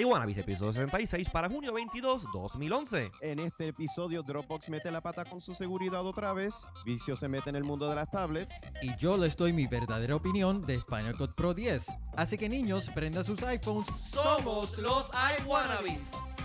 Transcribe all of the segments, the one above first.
iWannabes, episodio 66 para junio 22, 2011. En este episodio, Dropbox mete la pata con su seguridad otra vez, Vicio se mete en el mundo de las tablets, Y yo les doy mi verdadera opinión de Final Cut Pro 10. Así que niños, prendan sus iPhones. Somos los iWannabes. Esto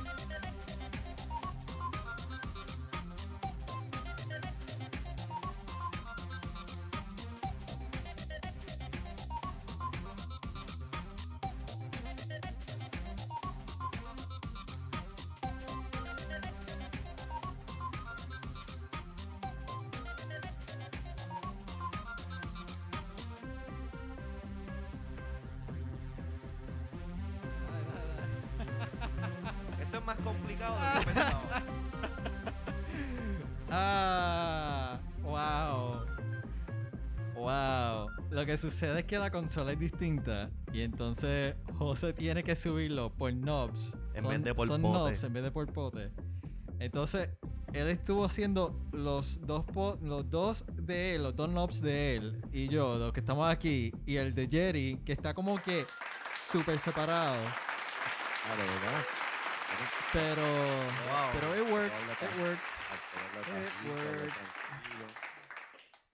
sucede es que la consola es distinta y entonces José tiene que subirlo por knobs. En vez de por son pote. knobs en vez de por pote. Entonces, él estuvo haciendo los dos los dos de él, los dos knobs de él y yo, los que estamos aquí, y el de Jerry, que está como que súper separado. Ah, verdad. Pero, Wow. pero it worked, it worked. It worked.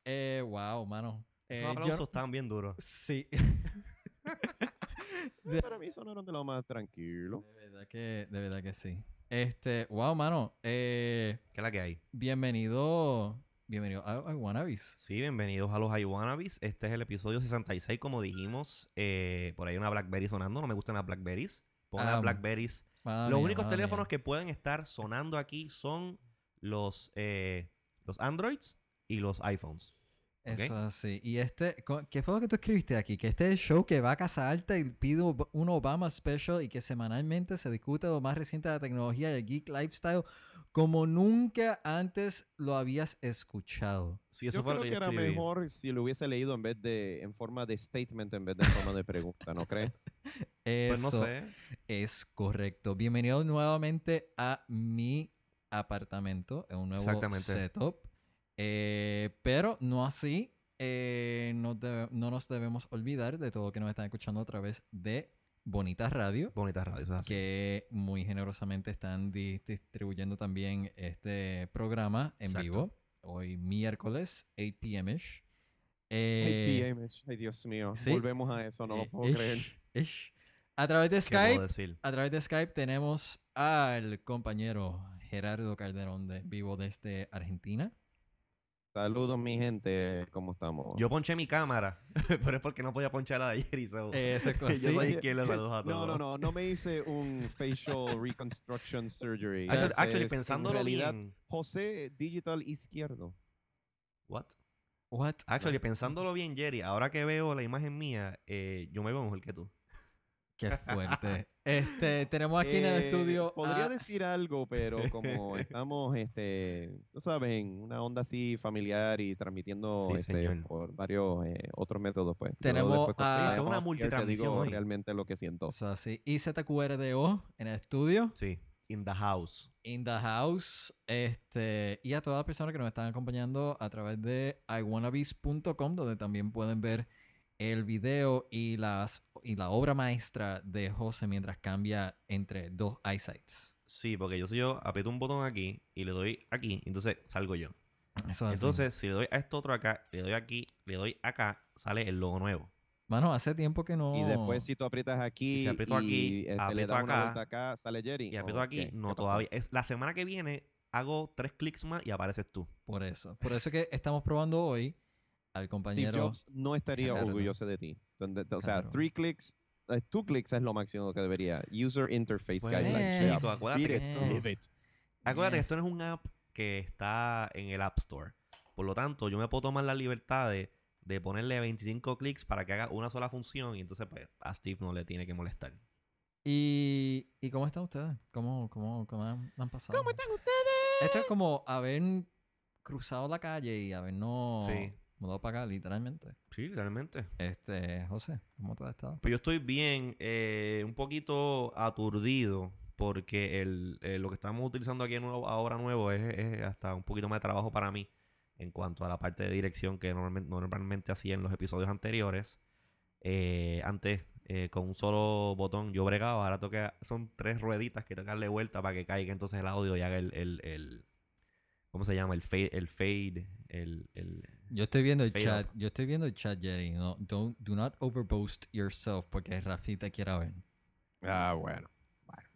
Eh, wow, mano. Eh, Esos yo- aplausos estaban bien duros. sí. Para mí sonaron de lo más tranquilo. De verdad que, de verdad que sí. Este, wow, mano. Eh, ¿Qué es la que hay? bienvenido. Bienvenido a, Wannabes. Sí, bienvenidos a los iWannabes. Este es el episodio 66, como dijimos. Eh, por ahí una Blackberry sonando. No me gustan las Blackberries. Pongan Ah, las Blackberries. Mala Los mía, únicos teléfonos mía. que pueden estar sonando aquí son los, eh, los Androids y los iPhones. Eso es así. Y este, ¿qué fue lo que tú escribiste aquí? Que este es el show que va a casa alta y pide un Obama special y que semanalmente se discute lo más reciente de la tecnología y el geek lifestyle como nunca antes lo habías escuchado. Sí, eso yo fue creo lo que, que yo era escribí. mejor si lo hubiese leído en vez de en forma de statement en vez de en forma de pregunta, ¿no crees? Pues no Eso sé. Es correcto. Bienvenido nuevamente a mi apartamento, en un nuevo setup. Eh, pero no así, eh, no, debe- no nos debemos olvidar de todo lo que nos están escuchando a través de Bonita Radio, Bonita radio, es así. que muy generosamente están di- distribuyendo también este programa en Exacto. vivo. Hoy miércoles, 8 p.m.ish. Ay, Eh, PM, ay, Dios mío. sí. Volvemos a eso, no lo eh, puedo ish, creer. ish. A través de ¿Qué puedo Skype, a través de Skype tenemos al compañero Gerardo Calderón de vivo desde Argentina. Saludos, mi gente. ¿Cómo estamos? Yo ponché mi cámara, pero es porque no podía ponchar la de ayer y so- Ese co- Yo soy izquierdo, saludos a No, todos. no, no, no me hice un facial reconstruction surgery. Actually, actually, en realidad, bien. José Digital Izquierdo. What? What? Actually, pensándolo bien, Jerry, ahora que veo la imagen mía, eh, yo me veo mejor que tú. Qué fuerte. Este, tenemos aquí en el Eh, estudio. Podría a- decir algo, pero como estamos, este, tú sabes, en una onda así familiar y transmitiendo Sí, este, por varios eh, otros métodos, pues. Tenemos a- una te multitransmisión digo hoy. realmente lo que siento. Eso así. IZQRDO en el estudio. Sí, in the house. In the house. Este, y a todas las personas que nos están acompañando a través de iwannabes.com, donde también pueden ver el video y, las, y la obra maestra de José mientras cambia entre dos eyesights. Sí, porque yo soy yo, aprieto un botón aquí y le doy aquí, entonces salgo yo. Eso es así. Entonces, si le doy a esto otro acá, le doy aquí, le doy acá, sale el logo nuevo. Mano, hace tiempo que no. Y después si tú aprietas aquí Y si aprieto aquí, este, le aprieto acá, sale Jerry. Y aprieto ¿O aquí, no todavía. Es la semana que viene hago tres clics más y apareces tú. Por eso. Por eso que estamos probando hoy al Steve compañero. Jobs no estaría Gerardo. orgulloso de ti. O sea, Claro. three clicks, eh, two clicks es lo máximo que debería. User Interface Pues, Guidelines. chico, Yeah, acuérdate que esto-. Acuérdate que esto no es un app que está en el App Store. Por lo tanto, yo me puedo tomar la libertad de, de ponerle 25 clics para que haga una sola función y entonces pues, a Steve no le tiene que molestar. ¿Y, ¿y cómo están ustedes? ¿Cómo, cómo, cómo han, han pasado? ¿Cómo están ustedes? Esto es como haber cruzado la calle y habernos Sí. Mudado para acá, literalmente. Sí, realmente. Este, José, ¿cómo tú has estado? Pues yo estoy bien, eh, un poquito aturdido porque el, eh, lo que estamos utilizando aquí nuevo, ahora nuevo es, es hasta un poquito más de trabajo para mí en cuanto a la parte de dirección que normalmente, normalmente hacía en los episodios anteriores. Eh, antes eh, con un solo botón. Yo bregaba, ahora toca, son tres rueditas que tengo que darle vuelta para que caiga entonces el audio y haga el, el, el ¿cómo se llama? El fade, el fade, el, el Yo estoy viendo el Fade chat. Yo estoy viendo el chat, Jerry. No, don't, do not overboast yourself porque Rafi te quiera ver. Ah, bueno.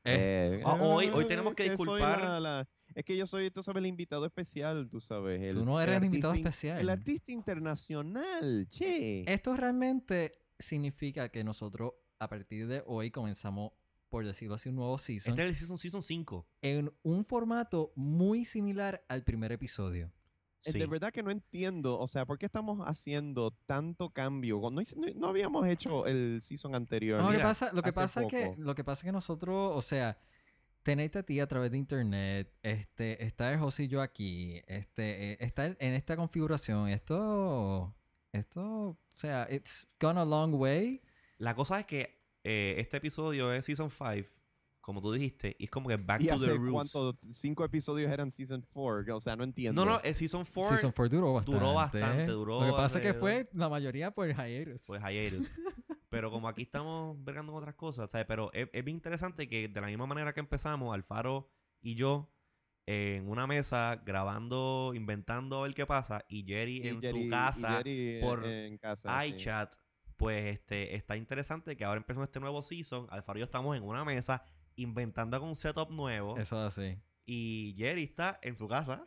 Eh, Eh, Ah, hoy- eh, hoy tenemos que soy disculpar- la- la- es que yo soy, tú sabes, el invitado especial, tú sabes. El, Tú no eres el invitado artista especial. El artista internacional, che. Esto realmente significa que nosotros a partir de hoy comenzamos, por decirlo así, un nuevo season Este es el season, season 5. en un formato muy similar al primer episodio. Eh, Sí. De verdad que no entiendo, o sea, ¿por qué estamos haciendo tanto cambio? No, no- no habíamos hecho el season anterior. No, lo que pasa, lo que pasa es que lo que pasa es que nosotros, o sea, tenerte a ti a través de internet, este, estar José y yo aquí, este, eh, estar en esta configuración, esto, esto, o sea, it's gone a long way. La cosa es que eh, este episodio es season 5, como tú dijiste, y es como que back ¿Y to the hace roots. cuánto? ¿Cinco episodios eran season 4? O sea, no entiendo. No, no, el season 4 Season 4 duró bastante. duró bastante, duró Lo que pasa es que fue la mayoría por hiatus. pues hiatus. Pero como aquí estamos vergando con otras cosas, ¿sabes? Pero es, es bien interesante que de la misma manera que empezamos, Alfaro y yo en una mesa grabando, inventando a ver qué pasa, y Jerry Y en Jerry- su casa, Jerry en- por en casa, sí. iChat, pues este está interesante que ahora empezó este nuevo season, Alfaro y yo estamos en una mesa inventando con un setup nuevo, Eso es así. y Jerry está en su casa.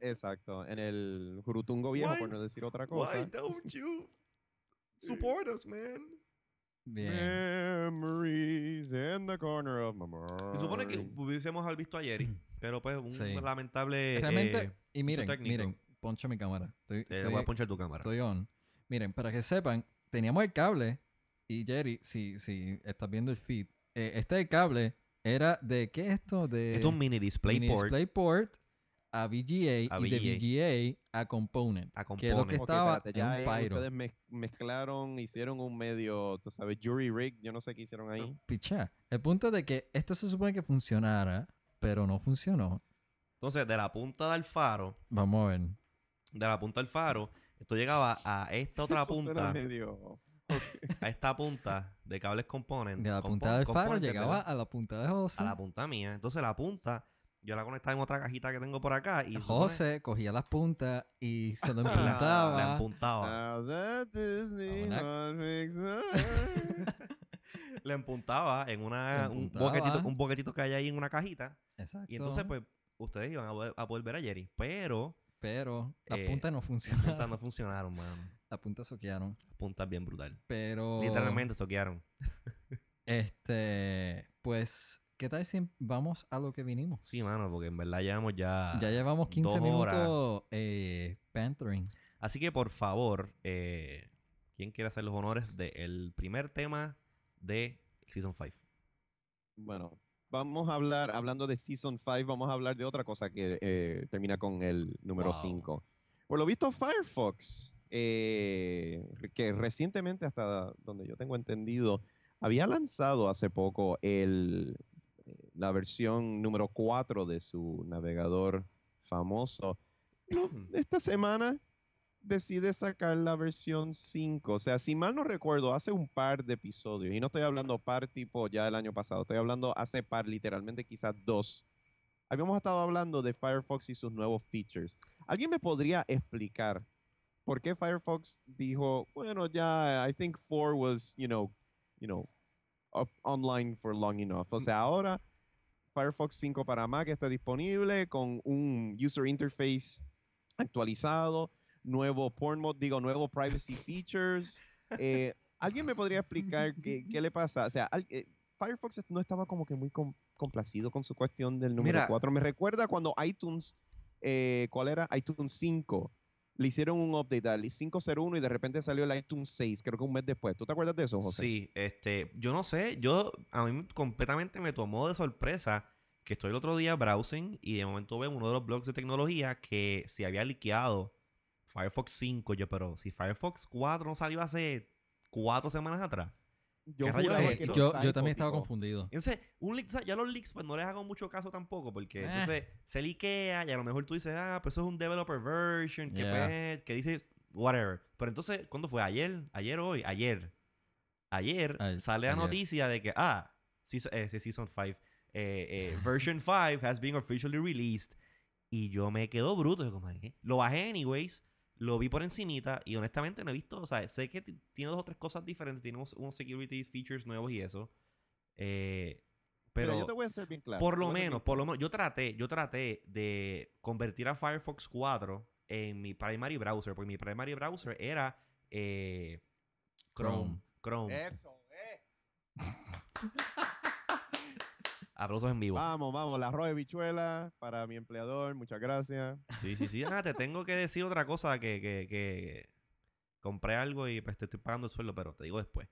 Exacto, en el Jurutungo viejo, Why- por no decir otra Why cosa. don't you support us, man? Bien. Memories in the corner of my mind. Se supone que hubiésemos visto a Jerry, pero pues un Sí. lamentable. Realmente, eh, y miren, miren, poncho mi cámara. Estoy, te estoy- voy a ponchar tu cámara. estoy on. Miren, para que sepan, teníamos el cable y Jerry, si, si estás viendo el feed, eh, este cable era de, ¿qué es esto? De Esto es un mini DisplayPort. mini DisplayPort a VGA A y de VGA. A Component. A Que es lo que Component. Estaba espérate, en ya un eh, pyro. ustedes mez- mezclaron, hicieron un medio, tú sabes, jury rig, yo no sé qué hicieron ahí. Picha. El punto es de que esto se supone que funcionara, pero no funcionó. Entonces, de la punta del faro, Vamos a ver. de la punta del faro, esto llegaba a esta otra Eso suena punta, medio- a esta punta de cables component. De la compo- punta del faro componentes, llegaba ¿verdad? a la punta de José. a la punta mía. Entonces, la punta, yo la conectaba en otra cajita que tengo por acá y supone- José cogía las puntas y se lo empuntaba. la empuntaba. Le empuntaba en una, un, boquetito, un boquetito que hay ahí en una cajita. Exacto. Y entonces, pues, ustedes iban a poder, a poder ver a Jerry. Pero Pero las eh, puntas no las funcionaron. puntas no funcionaron, man. Las puntas soquearon. Las puntas bien brutal. Pero. Literalmente soquearon. Este. Pues. ¿Qué tal si vamos a lo que vinimos? Sí, mano, porque en verdad llevamos ya. Ya llevamos 15 dos horas. minutos eh, panthering. Así que, por favor, eh, ¿quién quiere hacer los honores del primer tema de Season 5? Bueno, vamos a hablar, hablando de Season 5, vamos a hablar de otra cosa que eh, termina con el número Wow. 5. Por lo visto, Firefox, eh, que recientemente, hasta donde yo tengo entendido, había lanzado hace poco el, eh, la versión número 4 de su navegador famoso. Esta semana decide sacar la versión 5. O sea, si mal no recuerdo, hace un par de episodios, y no estoy hablando par tipo ya el año pasado, estoy hablando hace par, literalmente quizás dos. Habíamos estado hablando de Firefox y sus nuevos features. ¿Alguien me podría explicar por qué Firefox dijo, bueno, ya, I think 4 was, you know, you know, up online for long enough. O sea, ahora Firefox 5 para Mac está disponible con un user interface actualizado, nuevo porn mode, digo, nuevo privacy features. Eh, ¿Alguien me podría explicar qué, qué le pasa? O sea, al- eh, Firefox no estaba como que muy com- complacido con su cuestión del número Mira. 4. Me recuerda cuando iTunes, eh, ¿cuál era? iTunes 5. Le hicieron un update al 501 y de repente salió el iTunes 6, creo que un mes después. ¿Tú te acuerdas de eso, José? Sí, este, yo no sé, yo a mí completamente me tomó de sorpresa que estoy el otro día browsing y de momento veo uno de los blogs de tecnología que se había liqueado Firefox 5, yo, pero si Firefox 4 no salió hace cuatro semanas atrás. Yo yo, yo typo, también estaba confundido. Entonces, un leak, o sea, ya los leaks, pues no les hago mucho caso tampoco, porque Eh. entonces se liquea y a lo mejor tú dices, ah, pues eso es un developer version, que, Yeah. pues, que dice whatever. Pero entonces, ¿cuándo fue? ¿Ayer? ¿Ayer o hoy? Ayer. ayer A- sale la noticia de que, ah, season, eh, sí, season 5, eh, eh, version 5 has been officially released. Y yo me quedo bruto. Yo como, ¿qué? Lo bajé anyways, lo vi por encimita y honestamente no he visto, o sea, sé que tiene dos o tres cosas diferentes, tiene unos, unos security features nuevos y eso. Eh, Pero, pero yo te voy a ser bien claro. por lo menos, por lo menos, yo traté, yo traté de convertir a Firefox 4 en mi primary browser, porque mi primary browser era eh, Chrome. Chrome. Eso, eh. Aplausos en vivo. Vamos, vamos, la arroz de bichuela para mi empleador, muchas gracias. Sí, sí, sí. Ah, te tengo que decir otra cosa que, que, que compré algo y pues te estoy pagando el sueldo, pero te digo después.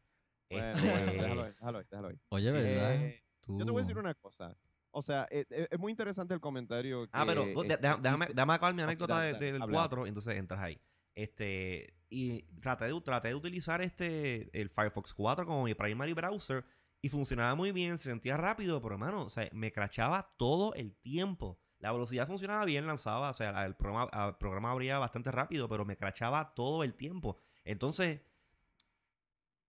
Bueno, Este, bueno, déjalo ahí, déjalo ahí, déjalo ahí. Oye, Sí, ¿verdad? Eh, Tú- yo te voy a decir una cosa. O sea, eh, eh, es, muy interesante el comentario. Ah, pero que, de- este, deja- déjame, dice- déjame acabar mi anécdota de- del habla. 4, entonces entras ahí. Este, y traté de, traté de utilizar este, el Firefox 4 como mi primary browser y funcionaba muy bien, se sentía rápido, pero hermano, o sea, me crachaba todo el tiempo. La velocidad funcionaba bien, lanzaba, o sea, el programa, el programa abría bastante rápido, pero me crachaba todo el tiempo. Entonces,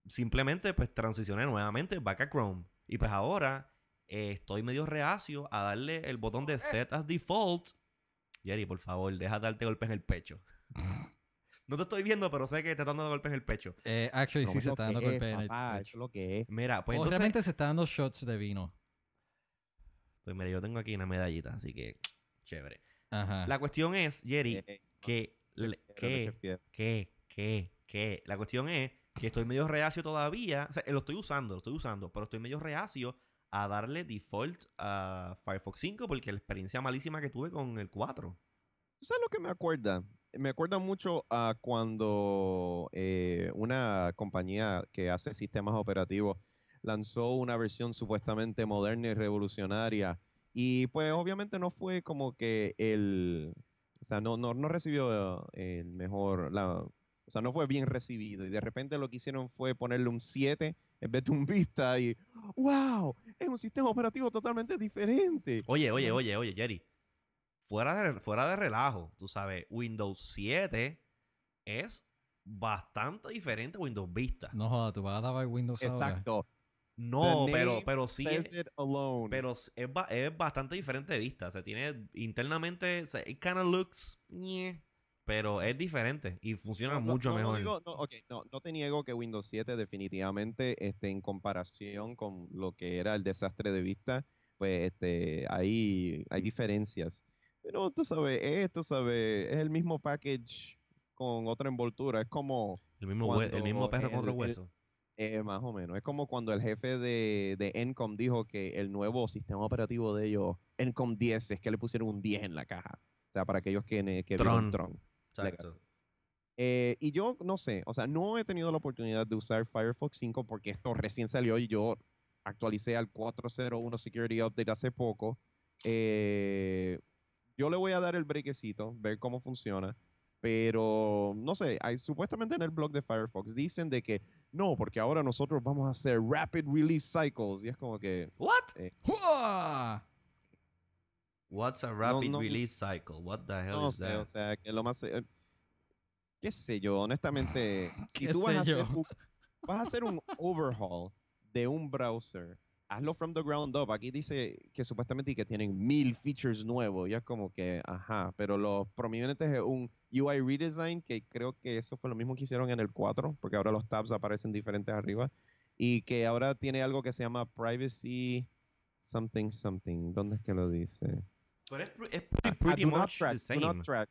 simplemente pues transicioné nuevamente back a Chrome. Y pues ahora eh, estoy medio reacio a darle el botón de set as default. Jerry, por favor, deja de darte golpes en el pecho. no te estoy viendo, pero sé que te están dando golpes en el pecho. Eh, actually, No, sí se es está dando que es, golpe en el papá, pecho. lo que es. Mira, pues o entonces... realmente se está dando shots de vino. Pues mira, yo tengo aquí una medallita, así que chévere. Ajá. La cuestión es, Jerry, Eh, eh, que... que Fiel. que, que, que. La cuestión es que estoy medio reacio todavía. O sea, lo estoy usando, lo estoy usando, pero estoy medio reacio a darle default a Firefox 5 porque la experiencia malísima que tuve con el 4. ¿Tú sabes lo que me acuerda? Me acuerda mucho a cuando eh, una compañía que hace sistemas operativos lanzó una versión supuestamente moderna y revolucionaria. Y pues obviamente no fue como que el... O sea, no, no, no recibió el mejor... La, o sea, no fue bien recibido. Y de repente lo que hicieron fue ponerle un 7 en vez de un Vista. Y ¡wow! Es un sistema operativo totalmente diferente. Oye, oye, oye, oye, Jerry. Fuera de, fuera de relajo, tú sabes, Windows 7 es bastante diferente a Windows Vista. No joda, tú vas a dar Windows ahora. Exacto. No, pero, pero sí. es-. Pero es, es ba- es bastante diferente de vista. O sea, tiene internamente. O sea, it kinda looks. ñe, pero es diferente y funciona No, mucho no mejor. digo- no, ok, no, no te niego que Windows 7 definitivamente este, en comparación con lo que era el desastre de vista, pues este, hay, hay diferencias. Pero tú sabes, es, tú sabes, es el mismo package con otra envoltura. Es como, el, mismo el mismo perro con otro el- el- hueso. eh, más o menos, es como cuando el jefe de, de Encom dijo que el nuevo sistema operativo de ellos, Encom 10, es que le pusieron un 10 en la caja. O sea, para aquellos que, que Tron. Tron. Exacto. Eh, y yo no sé, o sea, no he tenido la oportunidad de usar Firefox 5 porque esto recién salió y yo actualicé al 401 Security Update hace poco. Eh, yo le voy a dar el brequecito, ver cómo funciona, pero no sé, hay, supuestamente en el blog de Firefox dicen de que no, porque ahora nosotros vamos a hacer rapid release cycles y es como que What? ¡Jua! What's a rapid no- release cycle? What the hell no is sé, that? o sea, que lo más eh, qué sé yo, honestamente, si ¿Qué tú vas a, hacer vas a hacer un overhaul de un browser, hazlo from the ground up. Aquí dice que supuestamente que tienen mil features nuevos, ya es como que, ajá, pero los prominentes es un UI redesign, que creo que eso fue lo mismo que hicieron en el 4, porque ahora los tabs aparecen diferentes arriba, y que ahora tiene algo que se llama privacy something something. ¿Dónde es que lo dice? Pero es, pre- es pretty do much track, the do same. not track.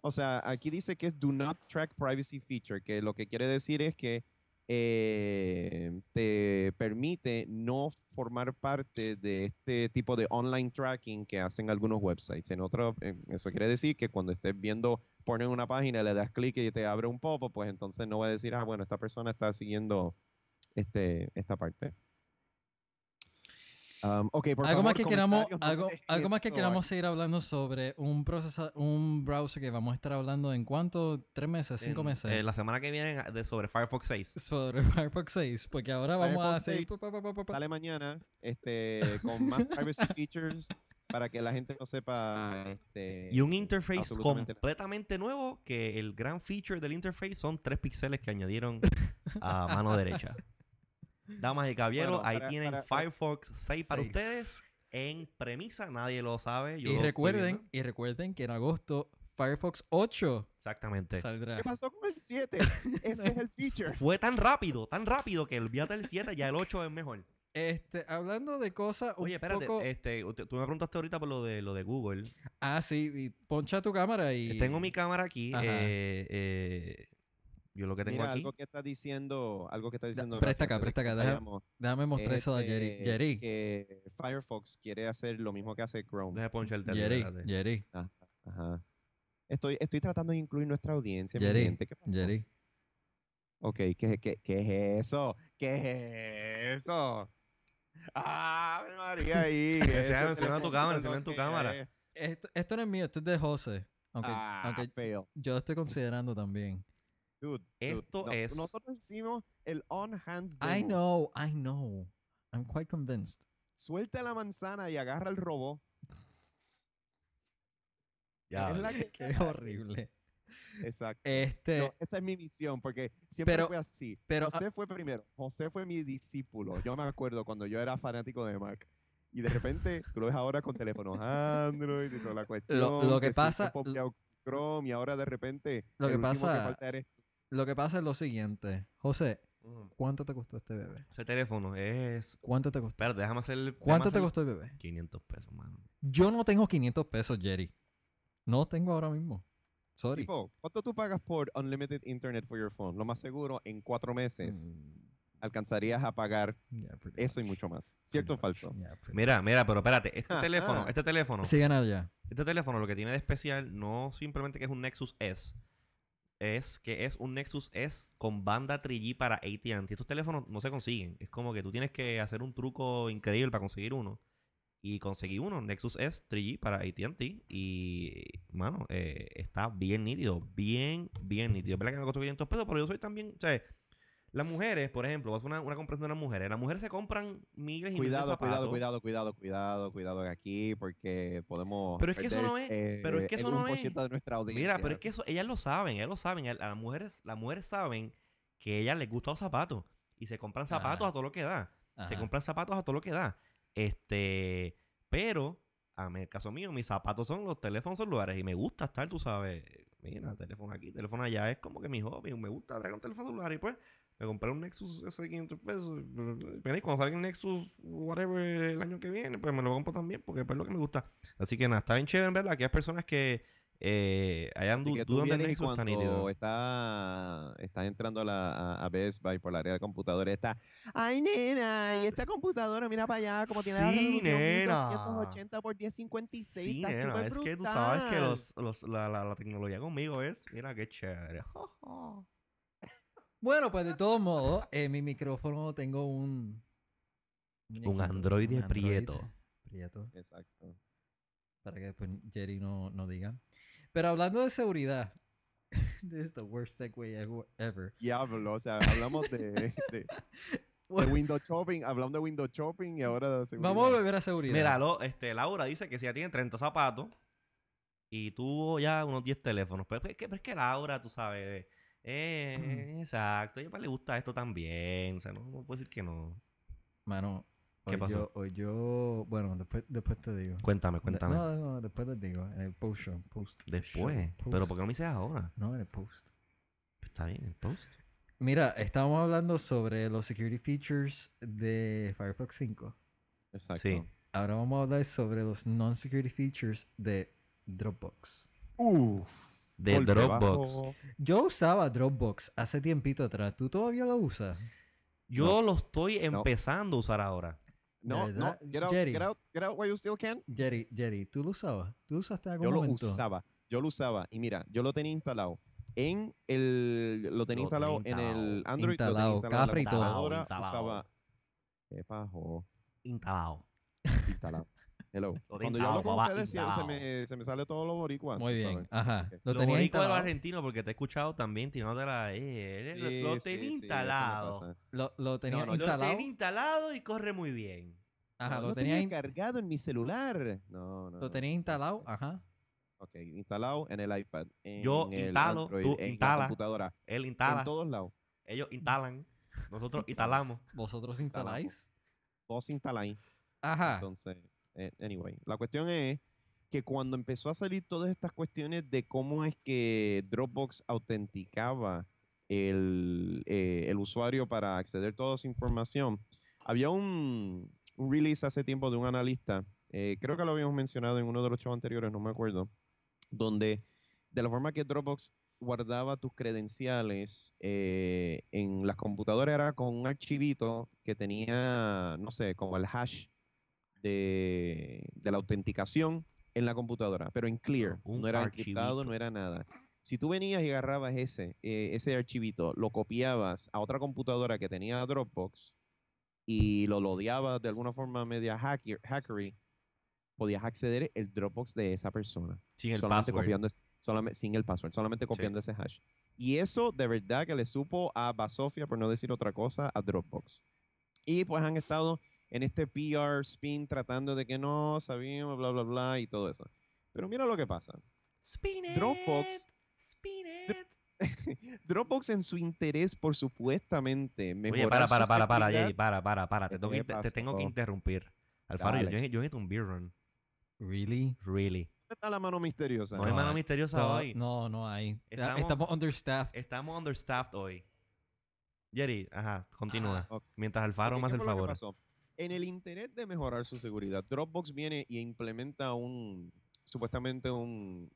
O sea, aquí dice que es do not track privacy feature, que lo que quiere decir es que eh, te permite no formar parte de este tipo de online tracking que hacen algunos websites. En otro, eso quiere decir que cuando estés viendo porno en una página, le das clic y te abre un poco, pues entonces no va a decir, ah, bueno, esta persona está siguiendo este, esta parte. Um, ok, por algo más favor, que queramos algo, algo más que queramos seguir hablando sobre un procesa, un browser que vamos a estar hablando en cuánto tres meses cinco En- meses eh, la semana que viene de sobre Firefox 6. sobre Firefox 6 porque ahora vamos a Firefox hacer 6 pa, pa, pa, pa, pa. sale mañana este, con más privacy features para que la gente no sepa. Este, Y un interface completamente nuevo que el gran feature del interface son tres píxeles que añadieron a mano derecha. Damas y caballeros, Bueno, ahí para- tienen para- Firefox 6 para ustedes. En premisa, nadie lo sabe. yo Y lo recuerden, y recuerden que en agosto Firefox 8 Exactamente. saldrá. ¿Qué pasó con el 7? Ese es el feature. Fue tan rápido, tan rápido que olvídate el 7, ya el 8 es mejor. Este, hablando de cosas un Oye, espérate, poco... este, tú me preguntaste ahorita por lo de lo de Google. Ah, sí, poncha tu cámara y... Tengo mi cámara aquí. Eh, eh, yo lo que tengo Mira, aquí. algo que está diciendo, algo que está diciendo. presta Gracias, acá, presta acá, Déjame mostrar es, eso a Jerry. eh, Jerry, Que Firefox quiere hacer lo mismo que hace Chrome. Deja de poncharte ahí, Jerry, espérate. Jerry, Ajá. Estoy, estoy tratando de incluir nuestra audiencia. Jerry, gente. ¿Qué pasó? Jerry. Ok, ¿qué, qué, qué es eso? ¿Qué es eso? ¡Ah, María ahí! Enseña tu teléfono cámara, enseña tu cámara. es. Esto, esto no es mío, esto es de José. Aunque, ah, aunque yo lo estoy considerando también. Dude, dude, Esto no- es- Nosotros hicimos el on hands I know, I know. I'm quite convinced. Suelta la manzana y agarra el robo. Ya, Es la que- Qué horrible. Exacto. Este, No, esa es mi misión, porque siempre pero- fue así. pero, ah José fue primero. José fue mi discípulo. Yo me acuerdo cuando yo era fanático de Mac. Y de repente, tú lo ves ahora con teléfonos Android y toda la cuestión. lo que sí, pasa- Chrome y ahora de repente. Lo que pasa- falta eres. Lo que pasa es lo siguiente. José. ¿cuánto te costó este bebé? Ese teléfono es. ¿Cuánto te costó? Espérate, déjame hacer. déjame ¿Cuánto te costó el bebé? 500 pesos, mano. Yo no tengo 500 pesos, Jerry. No tengo ahora mismo. Sorry. Tipo, ¿cuánto tú pagas por Unlimited Internet for your phone? Lo más seguro, en cuatro meses Mm, alcanzarías a pagar yeah, pretty eso y much, mucho más. ¿Cierto o falso? much, yeah, pretty Mira, mira, pero espérate. Este Ah, teléfono, ah. este teléfono. much. Sigan allá. Este teléfono lo que tiene de especial no simplemente que es un Nexus S, es que es un Nexus S con banda 3G para AT&T. Estos teléfonos no se consiguen. Es como que tú tienes que hacer un truco increíble para conseguir uno. Y conseguí uno, Nexus S 3G para AT&T. Y, mano, eh, está bien nítido. Bien, bien nítido. Es verdad que me costó 500 pesos, pero yo soy también... O sea, las mujeres, por ejemplo, a hacer una, una comprensión de las mujeres. Las mujeres se compran miles y miles de Cuidado, zapatos. cuidado, cuidado, cuidado, cuidado, cuidado aquí, porque podemos. Pero es que eso no es- pero es que eso no es- 1% de nuestra audiencia. Mira, pero es que eso, ellas lo saben, ellas lo saben. A las mujeres, las mujeres saben que a ellas les gustan los zapatos. Y se compran zapatos Ajá. a todo lo que da. Se compran zapatos a todo lo que da. Este, pero, a mí, el caso mío, mis zapatos son los teléfonos celulares. Y me gusta estar, tú sabes, mira, teléfono aquí, teléfono allá. Es como que mi hobby. Me gusta traer un teléfono celular. Y pues, me compré un Nexus de 500 pesos. Pero cuando salga el Nexus, whatever, el año que viene, pues me lo compro también. Porque es lo que me gusta. Así que nada, está bien chévere, en verdad. Aquellas personas que eh, vienes y Nexus, está cuando nítido. está, está entrando a, la, a, Best Buy por la área de computadores, está, ay nena, y esta computadora, mira para allá, como tiene la Sí, resolución nena. 1280 por 1056, Sí, está nena, es que tú sabes que brutal". los, los- la, la- la tecnología conmigo es, mira qué chévere. Bueno, pues de todos modos, en mi micrófono tengo un. muñequito, androide un prieto. Prieto. Exacto. Para que después Jerry no, no diga. Pero hablando de seguridad. This is the worst segue ever-. Diablo, o sea, hablamos de, de, de Windows Shopping, hablamos de Windows Shopping y ahora de seguridad. Vamos a beber a seguridad. Mira, lo- este, Laura dice que si ya tiene 30 zapatos y tuvo ya unos 10 teléfonos. Pero, es que, pero es que Laura, tú sabes, eh, exacto, a ella le gusta esto también. O sea, no, no puedo decir que no. Mano, ¿Qué hoy pasó? yo, hoy yo. Bueno, después, después te digo. Cuéntame, cuéntame. No, no, después te digo. En el post show. Post Después. show, Pero. ¿por qué no me dices ahora? No, en el post. Está bien, el post. Mira, estábamos hablando sobre los security features de Firefox 5. Exacto. Sí. Ahora vamos a hablar sobre los non-security features de Dropbox. Uf. De Dropbox. bajo. Yo usaba Dropbox hace tiempito atrás. ¿Tú todavía lo usas? Yo lo estoy No. empezando a usar ahora. No, ¿De no, get out, Jerry. get out, get out while you still can. Jerry, Jerry, ¿tú lo usabas? ¿Tú lo usaste algún Yo lo momento? usaba, yo lo usaba y mira, yo lo tenía instalado en el, lo tenía Lo tenía instalado en el instalado. Android, Instalado, lo tenía instalado cafre y todo. Instalado. usaba, ¿qué pasó? Instalado. Instalado. Hello. Lo Cuando yo hablo con ustedes, se, me, se me sale todo lo boricua. Muy bien, sabes. ajá. Lo Lo tenía de instalado. argentinos, porque te he escuchado también tirándote la. Eh, Sí, lo, lo sí, tenía sí, instalado. Lo, lo tenía no, Lo instalado. tenía instalado y corre muy bien. Ajá, No, lo lo tenía, tenía in- cargado en mi celular. No, no. lo tenía instalado. Ajá. Ok, instalado en el iPad. En Yo el instalo, Android, tú en instala. la computadora. Él En instala. todos lados. Ellos instalan. Nosotros instalamos. ¿Vosotros instaláis? Todos instalan ahí. Ajá. Entonces, anyway, la cuestión es que cuando empezó a salir todas estas cuestiones de cómo es que Dropbox autenticaba el, eh, el usuario para acceder a toda esa información, había un, un release hace tiempo de un analista, eh, creo que lo habíamos mencionado en uno de los shows anteriores, no me acuerdo, donde de la forma que Dropbox guardaba tus credenciales eh, en las computadoras era con un archivito que tenía, no sé, como el hash de, de la autenticación en la computadora, pero en clear, Un no era encriptado, archivito. no era nada. Si tú venías y agarrabas ese, eh, ese archivito, lo copiabas a otra computadora que tenía Dropbox y lo lodeabas de alguna forma media hacker, hackery, podías acceder el Dropbox de esa persona Sin el solamente password. copiando solamente, sin el password, solamente copiando ese hash. Y eso de verdad que le supo a Basofia, por no decir otra cosa, a Dropbox. Y pues han estado en este PR spin tratando de que no sabíamos, bla, bla, bla y todo eso. Pero mira lo que pasa. Spin it, Dropbox- spin it. Dropbox en su interés por supuestamente mejorar Oye, para, para, para, para, Jerry, para, para, para. Te, ¿Qué tengo que, te, te tengo que interrumpir. Alfaro, yo, Dale. yo, yo necesito un beer run. Really? Really. ¿Dónde está la mano misteriosa? No hay No mano hay. misteriosa hoy. No, no hay. Estamos- Estamos, understaffed. Estamos understaffed hoy. Jerry, ajá, continúa. ok. Mientras Alfaro Ok, me ¿qué hace el favor. pasó? En el interés de mejorar su seguridad, Dropbox viene y implementa un, supuestamente un,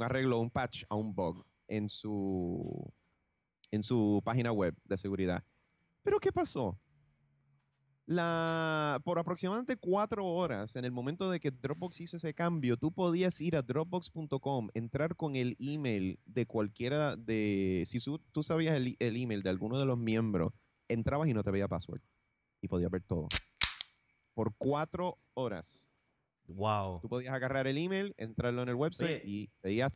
arreglo, un patch a un bug en su, en su página web de seguridad. Pero ¿qué pasó? La, por aproximadamente cuatro horas, en el momento de que Dropbox hizo ese cambio, tú podías ir a dropbox.com, entrar con el email de cualquiera de, si tú sabías el, el email de alguno de los miembros, entrabas y no te veía password. Y podías ver todo. Por cuatro horas. Wow. Tú podías agarrar el email, entrarlo en el website Oye. y veías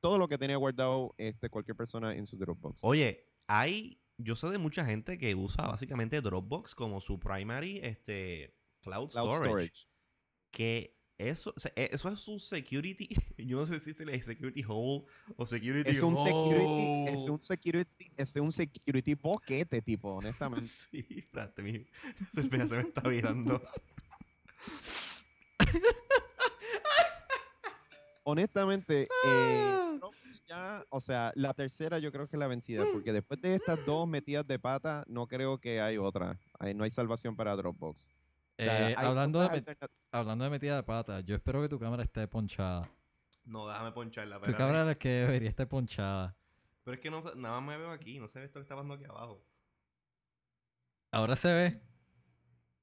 todo lo que tenía guardado este, cualquier persona en su Dropbox. Oye, hay. Yo sé de mucha gente que usa básicamente Dropbox como su primary este, cloud, Cloud storage, storage. Que eso, o sea, e- eso es un security. Yo no sé si se le security hole o security Es un security, hole. es un security, es un security boquete, tipo, honestamente. Sí, espérate, mi. Se me está virando. honestamente, eh, Dropbox ya, o sea, la tercera yo creo que es la vencida, porque después de estas dos metidas de pata, no creo que hay otra. Ahí no hay salvación para Dropbox. O sea, Eh, hablando, de hablando de metida de pata, yo espero que tu cámara esté ponchada. No, déjame poncharla. Tu cámara es la que debería estar ponchada. Pero es que no, nada más me veo aquí. No se ve esto que está pasando aquí abajo. Ahora se ve.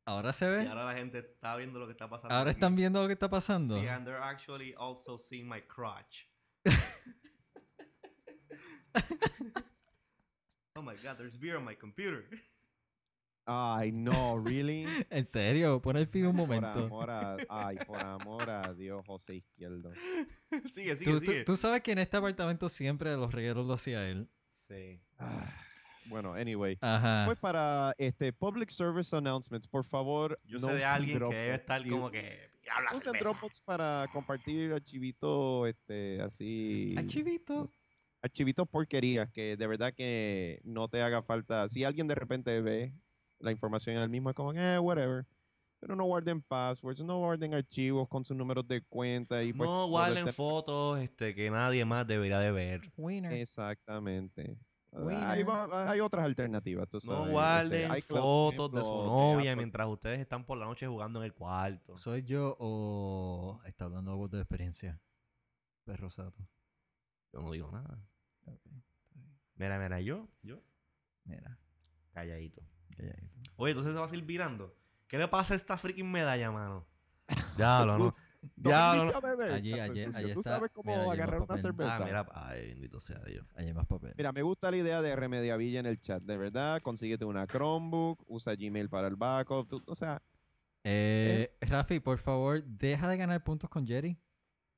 Ahora se Y ve. ahora la gente está viendo lo que está pasando. Ahora aquí. están viendo lo que está pasando. Sí, and they're actually also seeing my crotch. oh my god, there's beer on my computer. Ay, no, really. En serio, pon el feed un Por momento. amor a, ay, por amor a Dios, José Izquierdo. sigue, sigue, Tú, tú- sigue. tú sabes que en este apartamento siempre los regueros lo hacía él. Sí. Ah, bueno, anyway. Ajá. Pues para este public service announcements, por favor. Yo no sé de usen alguien que Dropbox. debe estar como que. Usen. Dropbox para compartir archivitos, este, así. Archivito. Archivitos porquerías que de verdad que no te haga falta. Si alguien de repente ve la información en el mismo, es como, eh, whatever. Pero no guarden passwords, no guarden archivos con sus números de cuenta. Y pues, No guarden este- fotos este, que nadie más debería de ver. Winner. Exactamente. Winner. Hay, hay otras alternativas. tú No sabes, guarden este, fotos de su novia mientras ustedes están por la noche jugando en el cuarto. ¿Soy yo o está hablando algo de experiencia? Perro Sato. Yo no digo nada. Mira, mira, yo, yo, Mira, calladito. Oye, entonces se va a seguir virando. ¿Qué le pasa a esta freaking medalla, mano? Diablo, ¿no? Diablo, Dominica, no. Allí, allí, allí Tú está. sabes cómo Mira, agarrar una papel. cerveza. Ah, mira, ay, bendito sea Dios. Allí hay más papel. Mira, me gusta la idea de Remediavilla en el chat, de verdad. Consíguete una Chromebook, usa Gmail para el backup. tú- o sea, Eh, Rafi, por favor, deja de ganar puntos con Jerry.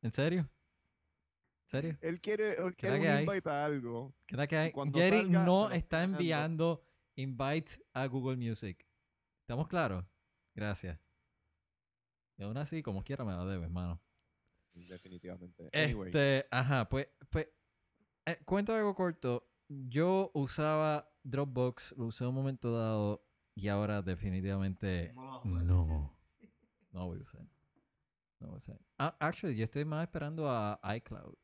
¿En serio? ¿En serio? él quiere, él ¿Qué es la quiere que un hay? invite a algo. ¿Qué que hay? Jerry salga, no lo está enviando invites a Google Music. ¿Estamos claros? Gracias. Y aún así, como quiera, me la debes, mano. Definitivamente. Anyway, Este, ajá, pues, pues, eh, cuento algo corto. Yo usaba Dropbox, lo usé en un momento dado y ahora definitivamente No lo vas a usar. no. No voy a usar. No voy a usar. Ah, actually, yo estoy más esperando a iCloud.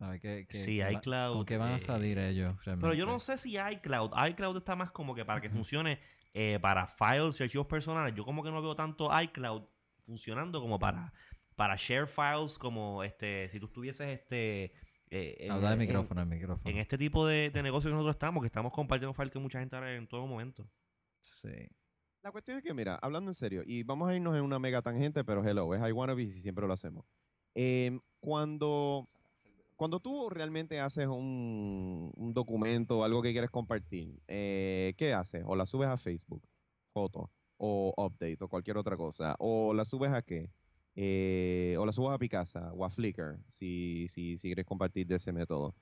A ver qué, qué- Sí, qué iCloud, ¿Con qué van a eh, salir ellos? Pero yo no sé si iCloud. iCloud está más como que para que funcione eh, para files y archivos personales. Yo como que no veo tanto iCloud funcionando como para, para share files, como este, si tú estuvieses este. eh, en- Habla de en- micrófono, el micrófono. En este tipo de, de negocio que nosotros estamos, que estamos compartiendo files con mucha gente ahora en todo momento. Sí. La cuestión es que, mira, hablando en serio, y vamos a irnos en una mega tangente, pero hello, es I wanna be y siempre lo hacemos. Em, cuando, cuando tú realmente haces un, un documento o algo que quieres compartir, eh, ¿qué haces? O la subes a Facebook, foto, o update, o cualquier otra cosa. O la subes a qué? Eh, o la subes a Picasa o a Flickr, si, si, si quieres compartir de ese método.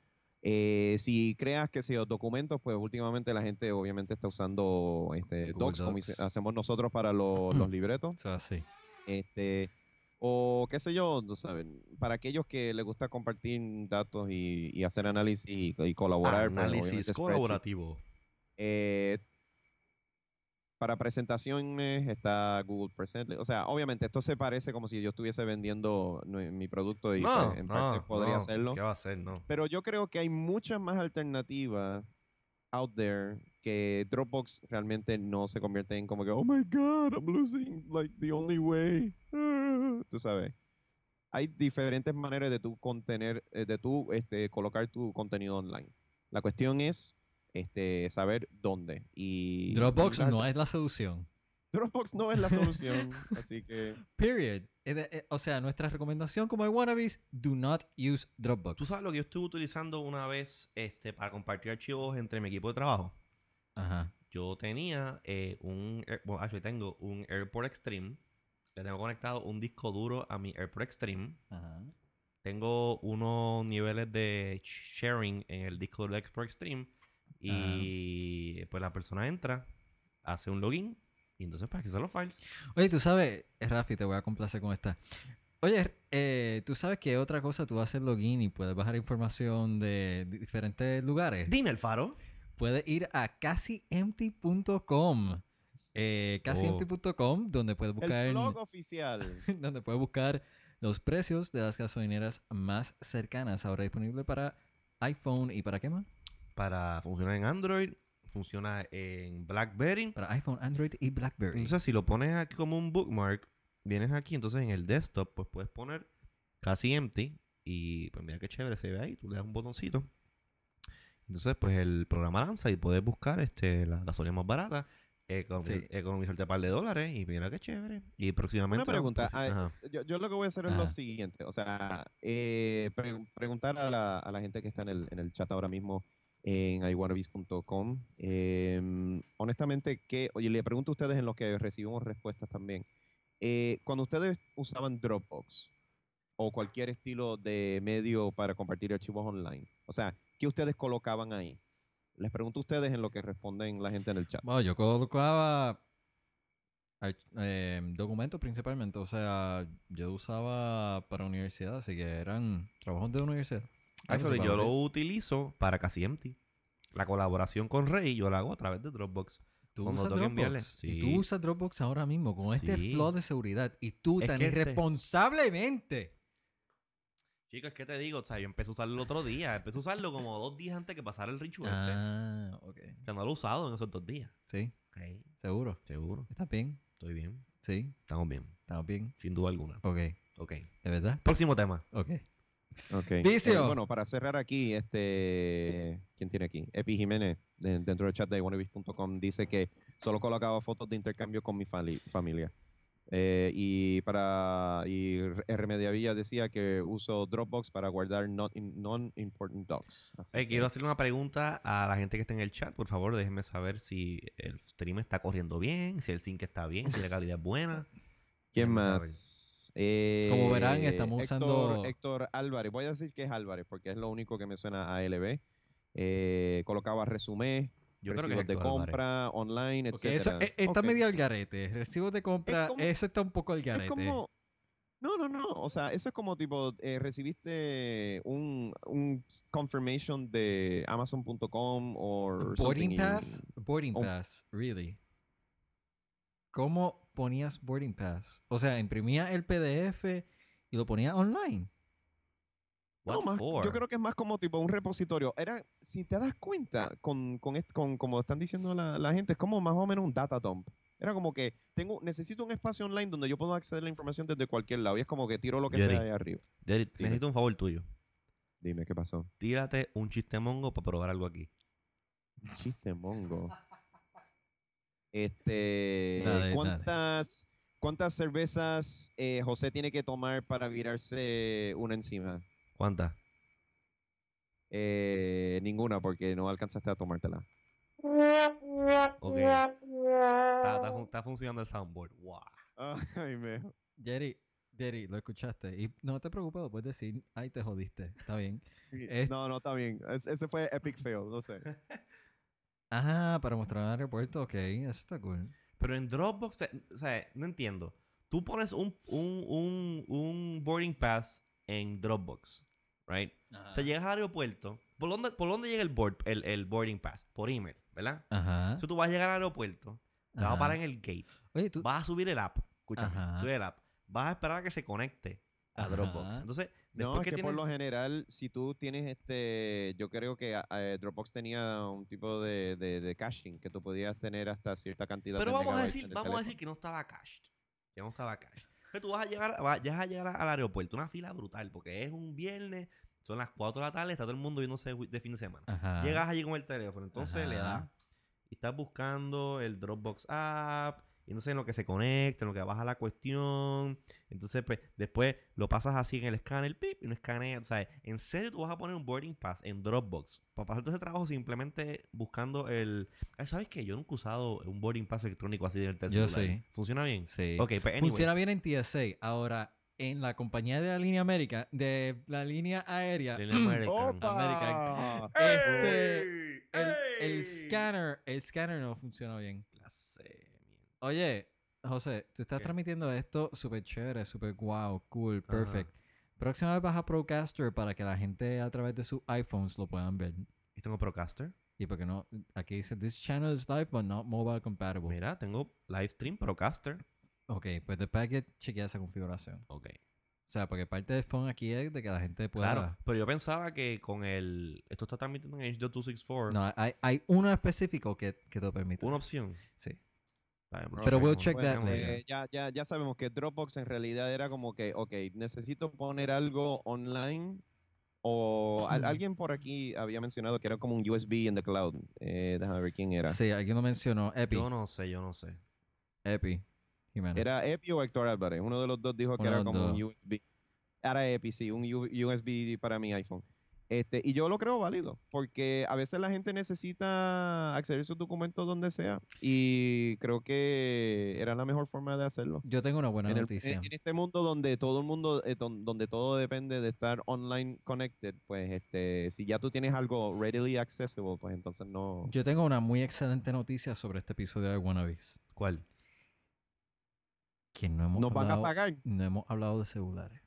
Eh, si creas que si los documentos, pues últimamente la gente obviamente está usando este, Docs, como hacemos nosotros para los, los libretos. Eso así. Este, o qué sé yo, tú sabes, para aquellos que les gusta compartir datos y, y hacer análisis y, y colaborar. pues, Análisis colaborativo. Eh, para presentaciones está Google Present. O sea, obviamente esto se parece como si yo estuviese vendiendo mi producto y No, pues, en parte no, podría no, hacerlo. ¿Qué va a hacer? No. Pero yo creo que hay muchas más alternativas out there que Dropbox realmente no se convierte en como que, oh my God, I'm losing like the only way. Ah", Tú sabes. Hay diferentes maneras de tú contener, eh, de tú este, colocar tu contenido online. La cuestión es este, saber dónde. Y Dropbox no es la solución. Dropbox no es la solución, así que Period. Eh, de- eh, O sea, nuestra recomendación como iWannabes, do not use Dropbox. ¿Tú sabes lo que yo estuve utilizando una vez este, para compartir archivos entre mi equipo de trabajo? Ajá. Yo tenía eh, un. Bueno, actually tengo un AirPort Extreme. Le tengo conectado un disco duro a mi AirPort Extreme. Ajá. Tengo unos niveles de sh- sharing en el disco duro de AirPort Extreme. Y pues la persona entra, hace un login. Y entonces para acceder a los files. Oye, tú sabes, eh, Rafi, te voy a complacer con esta. Oye, eh, tú sabes que otra cosa, tú haces login y puedes bajar información de di- diferentes lugares. Dime el faro. Puedes ir a casiempty.com. Eh, casiempty.com, donde puedes buscar el blog oficial. donde puedes buscar los precios de las gasolineras más cercanas. Ahora disponible para iPhone y para qué más? Para funcionar en Android, funciona en Blackberry. Para iPhone, Android y BlackBerry. Entonces, si lo pones aquí como un bookmark, vienes aquí, entonces en el desktop, pues puedes poner casi empty. Y pues mira qué chévere se ve ahí. Tú le das un botoncito. Entonces, pues el programa lanza y puedes buscar este, la gasolina más barata. Economi- Sí. Economizarte un par de dólares. Y mira qué chévere. Y próximamente. Una pregunta. ah, yo, yo lo que voy a hacer es Ajá. lo siguiente. O sea, eh, pre- preguntar a la, a la gente que está en el, en el chat ahora mismo en iwannabes.com. Eh, honestamente, que, oye, le pregunto a ustedes en lo que recibimos respuestas también. Eh, cuando ustedes usaban Dropbox o cualquier estilo de medio para compartir archivos online, o sea, ¿qué ustedes colocaban ahí? Les pregunto a ustedes en lo que responden la gente en el chat. Bueno, yo colocaba eh, documentos principalmente. O sea, yo usaba para universidad, así que eran trabajos de universidad. Actually, se yo lo utilizo para casi empty. La colaboración con Rey yo la hago a través de Dropbox. ¿Tú usas Dropbox? enviarle, Y sí. tú usas Dropbox ahora mismo con este Sí. flow de seguridad. Y tú Es tan este- Chicos, ¿qué te digo? O sea, yo empecé a usarlo el otro día. Empecé a usarlo como dos días antes que pasara el ritual. Ah, ok. O sea, no lo he usado en esos dos días. Sí, Ok, seguro. seguro. ¿Estás bien? Estoy bien. Sí, Estamos bien. estamos bien. Sin duda alguna. Ok. Ok. ¿De verdad? Próximo tema. Ok. Ok. Vicio. Eh, bueno, para cerrar aquí, este, ¿quién tiene aquí? Epi Jiménez, de- dentro del chat de wannabes.com, dice que solo colocaba fotos de intercambio con mi familia. Eh, y para y R. Mediavilla decía que uso Dropbox para guardar non-important docs. Eh, quiero hacerle una pregunta a la gente que está en el chat. Por favor, déjenme saber si el stream está corriendo bien, si el sync está bien, si la calidad es buena. ¿Quién más? Eh, Como verán, estamos Héctor- usando- Héctor Álvarez. Voy a decir que es Álvarez porque es lo único que me suena a LB. Eh, colocaba resumen, Yo creo que es recibos de compra, online, Ok, eso etcétera. eh, está medio al garete. Recibos de compra, como- eso está un poco al garete. Es como, No, no, no. O sea, eso es como tipo, eh, recibiste un, un confirmation de Amazon.com o Boarding pass, boarding Oh. pass, really. ¿Cómo ponías boarding pass? O sea, imprimía el PDF y lo ponía online. No, más- for? yo creo que es más como tipo un repositorio. Era, si te das cuenta, con, con, con como están diciendo la, la gente, es como más o menos un data dump. Era como que tengo, necesito un espacio online donde yo puedo acceder a la información desde cualquier lado. Y es como que tiro lo que Jerry. sea ahí arriba. Jerry, Dime. necesito un favor tuyo. Dime, ¿qué pasó? Tírate un chiste mongo para probar algo aquí. Chiste mongo. Este, Dale, dale. ¿cuántas, ¿cuántas cervezas eh, José tiene que tomar para virarse una encima? ¿Cuántas? Eh, ninguna, porque no alcanzaste a tomártela. Ok. Está, está fun- está funcionando el soundboard. Wow. Ay, me... Jerry, Jerry, lo escuchaste. Y no te preocupes, lo puedes decir, ay, te jodiste. Está bien. Es- No, no, está bien. Es- ese fue epic fail, no sé. Ah, para mostrar en el aeropuerto, ok, eso está cool. Pero en Dropbox, eh, o sea, no entiendo. Tú pones un, un, un, un boarding pass en Dropbox, right? O sea, llegas al aeropuerto. ¿Por dónde, por dónde llega el, board, el, el boarding pass? Por email, ¿verdad? Ajá. Entonces tú vas a llegar al aeropuerto, te vas a Ajá. parar en el gate, Oye, tú. vas a subir el app. Escúchame, Ajá. subir el app. Vas a esperar a que se conecte a Ajá. Dropbox. Entonces, después No, es que, que por tienes... lo general, si tú tienes este, yo creo que eh, Dropbox tenía un tipo de, de, de caching que tú podías tener hasta cierta cantidad Pero de vamos a decir, vamos a decir que no estaba cached. Que no estaba cached. Tú vas a llegar, vas, vas a llegar al aeropuerto, una fila brutal, porque es un viernes, son las 4 de la tarde, está todo el mundo viéndose de fin de semana. Ajá. Llegas allí con el teléfono, entonces le das y estás buscando el Dropbox app, y entonces en lo que se conecta, en lo que baja la cuestión, entonces pues después lo pasas así en el escáner, pip, y no escanea, o sea, en serio tú vas a poner un boarding pass en Dropbox para pasar todo ese trabajo simplemente buscando el... Ay, ¿Sabes qué? Yo nunca he usado un boarding pass electrónico así del Yo celular. sí. ¿Funciona bien? Sí. Ok, pues anyway. Funciona bien en TSA. Ahora, en la compañía de la línea América, de la línea aérea, Línea American. Este, ¡Ey! el, scanner, el scanner no funciona bien. Clase, mierda. Oye, José, tú estás ¿Qué? transmitiendo esto súper chévere, súper wow, cool, Ajá. perfect. Próxima vez vas a Procaster para que la gente a través de sus iPhones lo puedan ver. ¿Y tengo Procaster? Y porque no, aquí dice, this channel is live but not mobile compatible. Mira, tengo Livestream Procaster. Ok, pues después hay que chequear esa configuración. Ok. O sea, porque parte del phone aquí es de que la gente pueda... Claro, pero yo pensaba que con el... Esto está transmitiendo en H.264. No, hay, hay uno específico que, que te lo permite. Una opción. Sí. Pero we'll bueno, check that bueno, later. Eh, ya, ya, ya sabemos que Dropbox en realidad era como que, ok, necesito poner algo online. O al- alguien por aquí había mencionado que era como un USB en the cloud. Eh, déjame ver quién era. Sí, alguien lo mencionó. Epi. Yo no sé, yo no sé. Epi. Era Epi o Héctor Álvarez. Uno de los dos dijo que Uno de era como un. USB. Era Epi, sí, un U- USB para mi iPhone. Este, y yo lo creo válido, porque a veces la gente necesita acceder a sus documentos donde sea. Y creo que era la mejor forma de hacerlo. Yo tengo una buena en, el- noticia. en- en este mundo donde todo el mundo, eh, don- donde todo depende de estar online connected, pues este, si ya tú tienes algo readily accessible, pues entonces no. Yo tengo una muy excelente noticia sobre este episodio de Wannabes. ¿Cuál? Que no hemos, Nos van a pagar. no hemos hablado de celulares.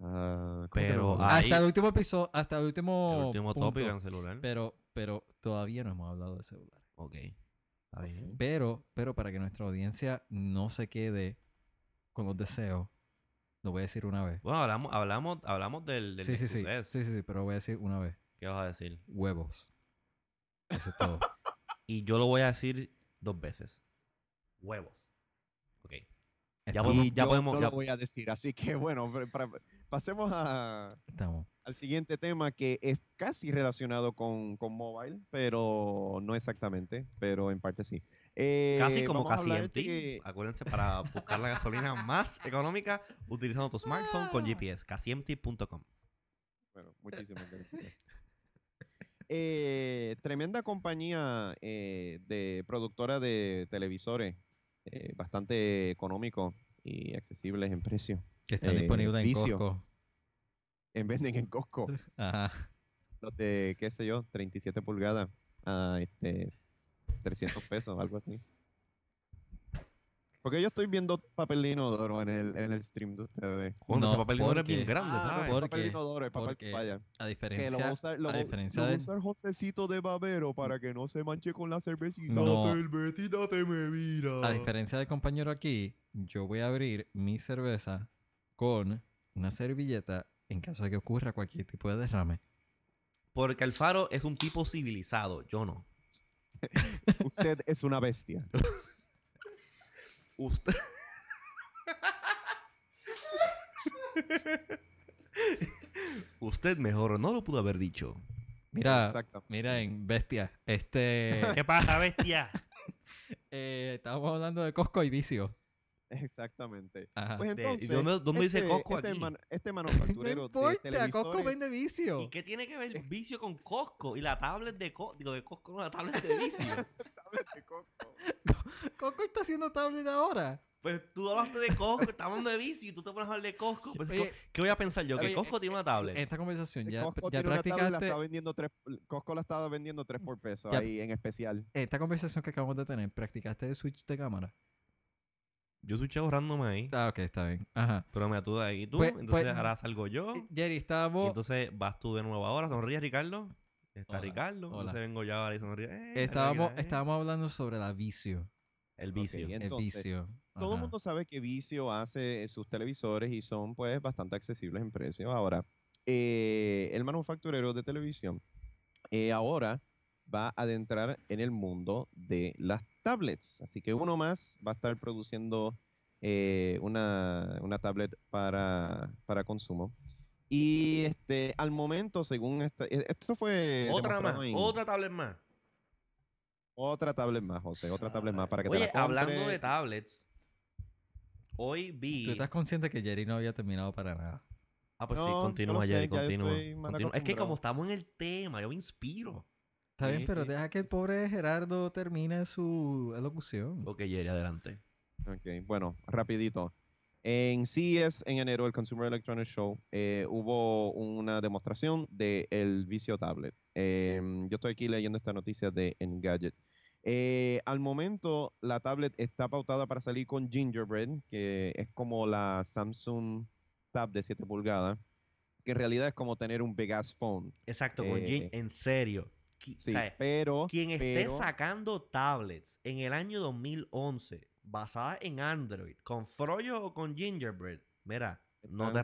Ah, ¿cómo que Pero, Ahí- hasta el último episodio, hasta el último, El último punto, tópico en celular. Pero, pero todavía no hemos hablado de celulares. Ok. Está bien. Pero, pero para que nuestra audiencia no se quede con los deseos, lo voy a decir una vez. Bueno, hablamos, hablamos, hablamos del, del Sí, sí, sí, sí, sí, sí, pero lo voy a decir una vez. ¿Qué vas a decir? Huevos. Eso es todo. Y yo lo voy a decir dos veces. Huevos. Ok. Ya podemos- ya yo podemos- no ya- lo voy a decir. Así que bueno, pa- para- pasemos a, estamos. al siguiente tema que es casi relacionado con, con mobile, pero no exactamente, pero en parte sí. Eh, Casi como casi de- Acuérdense para buscar la gasolina más económica utilizando tu smartphone con GPS. CasiMT.com. Bueno, muchísimas gracias. Eh, tremenda compañía eh, de productora de televisores, eh, bastante económico y accesibles en precio. Que están Eh, disponibles en vicio. Costco. En venden en Costco, Ajá. los de, qué sé yo, 37 pulgadas a este, 300 pesos, algo así. Porque yo estoy viendo papel de inodoro en el, en el stream de ustedes. Cuando No, ese papel de inodoro es bien grande, Ah, no, ¿sabes? Porque- papel de inodoro, el papel porque vaya. A Que lo va a diferencia, usar, lo, a diferencia lo va a usar Josecito de babero para que no se manche con la cervecita. No. cervecita se me vira. a diferencia del compañero aquí, yo voy a abrir mi cerveza con una servilleta en caso de que ocurra cualquier tipo de derrame. Porque Alfaro es un tipo civilizado, yo no. Usted es una bestia. Usted. Usted mejor no lo pudo haber dicho. Mira, Exacto. miren, bestia, este, ¿Qué pasa, bestia? eh, estábamos hablando de Costco y vicio. Exactamente. Ajá. Pues De- entonces, ¿dónde- dónde dice este- Costco este aquí? man- este no manufacturero de importa, Costco televisores- vende vicio. ¿Y qué tiene que ver el vicio con Costco? Y la tablet de Costco. Digo, de Costco, no, la tablet de vicio. tablet de Costco. Costco está haciendo tablet ahora. Pues tú hablaste de Costco, estamos hablando de vicio y tú te pones a hablar de Costco. Pues, Oye, ¿Qué voy a pensar yo? Que oye, Costco tiene una tablet. En esta conversación ya, Costco ya tiene una tablet, la practicaste. estaba vendiendo tres, Costco la estaba vendiendo 3 por peso Ya- ahí en especial. Esta conversación que acabamos de tener, ¿practicaste el switch de cámara? Yo soy ahorrándome ahí. Ah, ok, está bien. Ajá. Pero me de ahí tú. Pues- entonces pues- ahora salgo yo. Eh, Jerry, Y estábamos. entonces vas tú de nuevo ahora. Sonríe, Ricardo. Está Hola, Ricardo. hola. Entonces vengo yo ahora y sonríe. Eh, Estábamos, eh. hablando sobre la vicio. El vicio. El vicio. Todo el mundo sabe que Vicio hace sus televisores y son pues bastante accesibles en precio. Ahora, eh, el manufacturero de televisión eh, ahora va a adentrar en el mundo de las tablets. Así que uno más va a estar produciendo eh, una, una tablet para, para consumo. Y este, al momento, según esta, e- esto fue Otra más. en- Otra tablet más. otra tablet más, José, otra tablet más para que te Oye, la hablando de tablets. Hoy vi. ¿Tú estás consciente que Jerry no había terminado para nada? Ah, pues No, sí, continúa, sé, Jerry, continúa. Es que como estamos en el tema, yo me inspiro. Está Sí, bien, pero sí. deja que el pobre Gerardo termine su elocución. Ok, Jerry, adelante. Ok, bueno, rapidito. En CES en enero, el Consumer Electronics Show, eh, hubo una demostración del Vicio Tablet. Em, yo estoy aquí leyendo esta noticia de Engadget. Eh, al momento, la tablet está pautada para salir con Gingerbread, que es como la Samsung Tab de 7 pulgadas, que en realidad es como tener un big ass phone. Exacto, con Eh, Jin- en serio. Sí, o sea, pero... quien esté pero- sacando tablets en el año 2011 basadas en Android, con Froyo o con Gingerbread, mira, no te,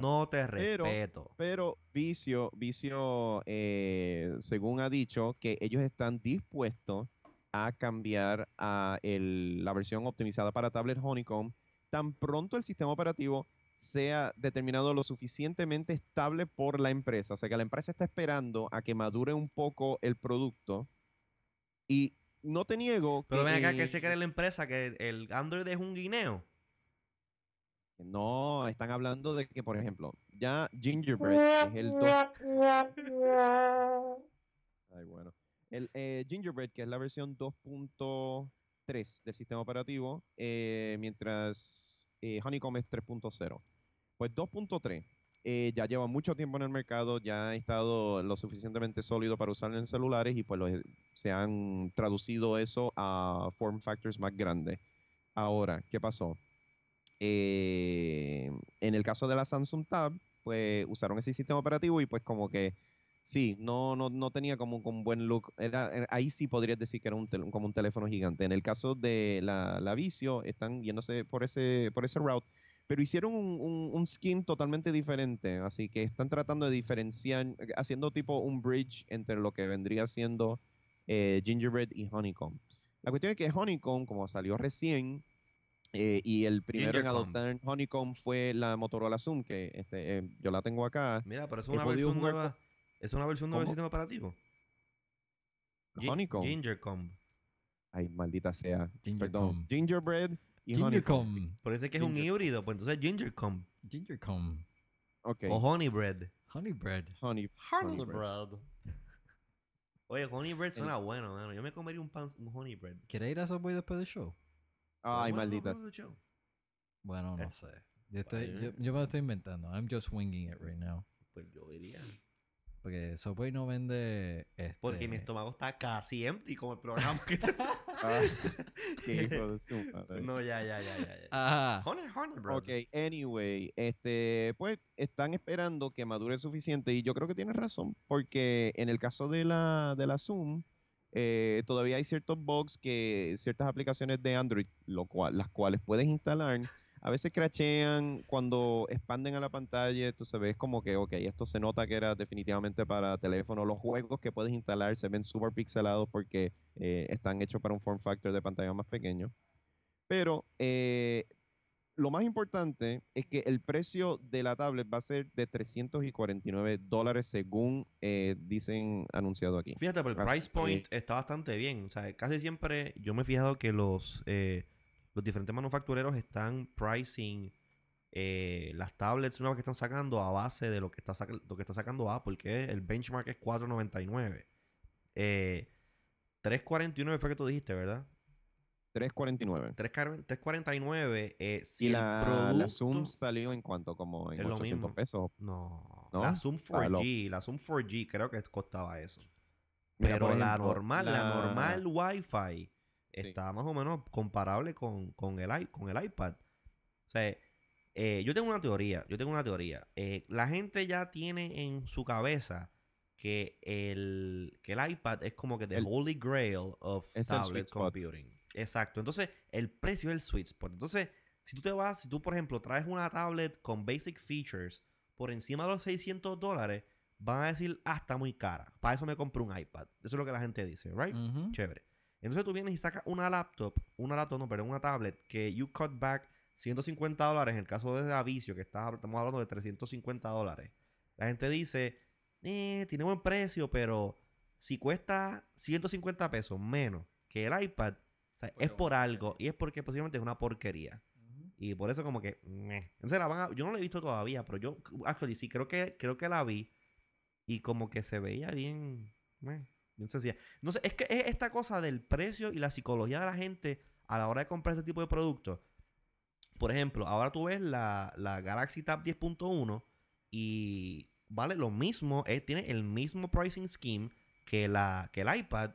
no te Pero- respeto. Pero Vicio, Vicio eh, según ha dicho, que ellos están dispuestos a cambiar a el- la versión optimizada para tablet Honeycomb tan pronto el sistema operativo sea determinado lo suficientemente estable por la empresa. O sea que la empresa está esperando a que madure un poco el producto. Y no te niego Pero ven acá, eh, que se cree la empresa que el Android es un guineo. No, están hablando de que, por ejemplo, ya Gingerbread es el 2. Ay, bueno. El eh, Gingerbread, que es la versión 2.3 del sistema operativo, eh, mientras eh, Honeycomb es 3.0. Pues 2.3 eh, ya lleva mucho tiempo en el mercado, ya ha estado lo suficientemente sólido para usarlo en celulares y pues lo- se han traducido eso a form factors más grandes. Ahora, ¿qué pasó? Eh, en el caso de la Samsung Tab, pues usaron ese sistema operativo y pues como que sí, no, no, no tenía como un buen look. Era, era- ahí sí podrías decir que era un tel- como un teléfono gigante. En el caso de la, la Vicio, están yéndose por ese, por ese route, pero hicieron un, un- un skin totalmente diferente. Así que están tratando de diferenciar, haciendo tipo un bridge entre lo que vendría siendo eh, Gingerbread y Honeycomb. La cuestión es que Honeycomb, como salió recién, eh, y el primero en adoptar Honeycomb fue la Motorola Zoom, que este, eh, yo la tengo acá. Mira, pero es una versión nueva. Es una versión nueva del sistema operativo. Honeycomb. Gingercomb. Ay, maldita sea. Perdón. Gingercomb. Gingerbread y Honeycomb. Parece que es un Ginger- híbrido, pues entonces Gingercomb. Gingercomb. Ok. O Honeybread. Honey bread. Honey. Honeybread. Oye, Honeybread suena bueno, mano. Yo me comería un pan, un Honeybread. ¿Quieres ir a Subway después del show? Ay, maldita. bueno, show. Bueno, no Eh, sé. Yo, estoy, yo me lo estoy inventando. I'm just winging it right now. Pues yo diría. Porque Subway no vende. Este, Porque mi estómago está casi empty como el programa que te... Ah, qué hijo de su madre. No, ya, ya, ya, ya. ya. Honey, bro. Ok, anyway, este, pues están esperando que madure suficiente y yo creo que tienes razón, porque en el caso de la, de la Zoom, eh, todavía hay ciertos bugs que ciertas aplicaciones de Android, lo cual, las cuales puedes instalar, a veces crashean cuando expanden a la pantalla, tú sabes como que, ok, esto se nota que era definitivamente para teléfono. Los juegos que puedes instalar se ven súper pixelados porque eh, están hechos para un form factor de pantalla más pequeño. Pero eh, lo más importante es que el precio de la tablet va a ser de 349 dólares según eh, dicen anunciado aquí. Fíjate, pero el price point está bastante bien. O sea, casi siempre yo me he fijado que los, eh, los diferentes manufactureros están pricing eh, las tablets nuevas que están sacando a base de lo que está, lo que está sacando Apple, que el benchmark es 4.99. Eh, 3.49 fue que tú dijiste, ¿verdad? 349. 3.49 3.49 eh, si y el la, producto... la Zoom salió en cuánto, como en Es lo 800 mismo. pesos. No, ¿No? la Zoom Ah, lo- 4G, la Zoom 4G creo que costaba eso. Mira, Pero la normal, la, la- normal Wi-Fi Sí. está más o menos comparable con, con el, i- con el iPad. O sea, eh, yo tengo una teoría, yo tengo una teoría. Eh, la gente ya tiene en su cabeza que el, que el iPad es como que the El- holy grail of tablet computing. Exacto. Entonces, el precio es el sweet spot. Entonces, si tú te vas, si tú, por ejemplo, traes una tablet con basic features por encima de los 600 dólares, van a decir, ah, está muy cara. Para eso me compro un iPad. Eso es lo que la gente dice, ¿right? Chévere. Entonces tú vienes y sacas una laptop, una laptop, no, pero una tablet que you cut back 150 dólares en el caso de Avicio, que está, estamos hablando de 350 dólares. La gente dice, eh, tiene buen precio, pero si cuesta 150 pesos menos que el iPad, o sea, Porque es por algo y es porque posiblemente es una porquería. Y por eso como que... meh. Entonces la van a- yo no la he visto todavía, pero yo, actually, sí, creo que, creo que la vi y como que se veía bien... meh, bien sencilla. No sé, es que es esta cosa del precio y la psicología de la gente a la hora de comprar este tipo de productos. Por ejemplo, ahora tú ves la, la Galaxy Tab 10.1 y vale lo mismo, eh, tiene el mismo pricing scheme que, la, que el iPad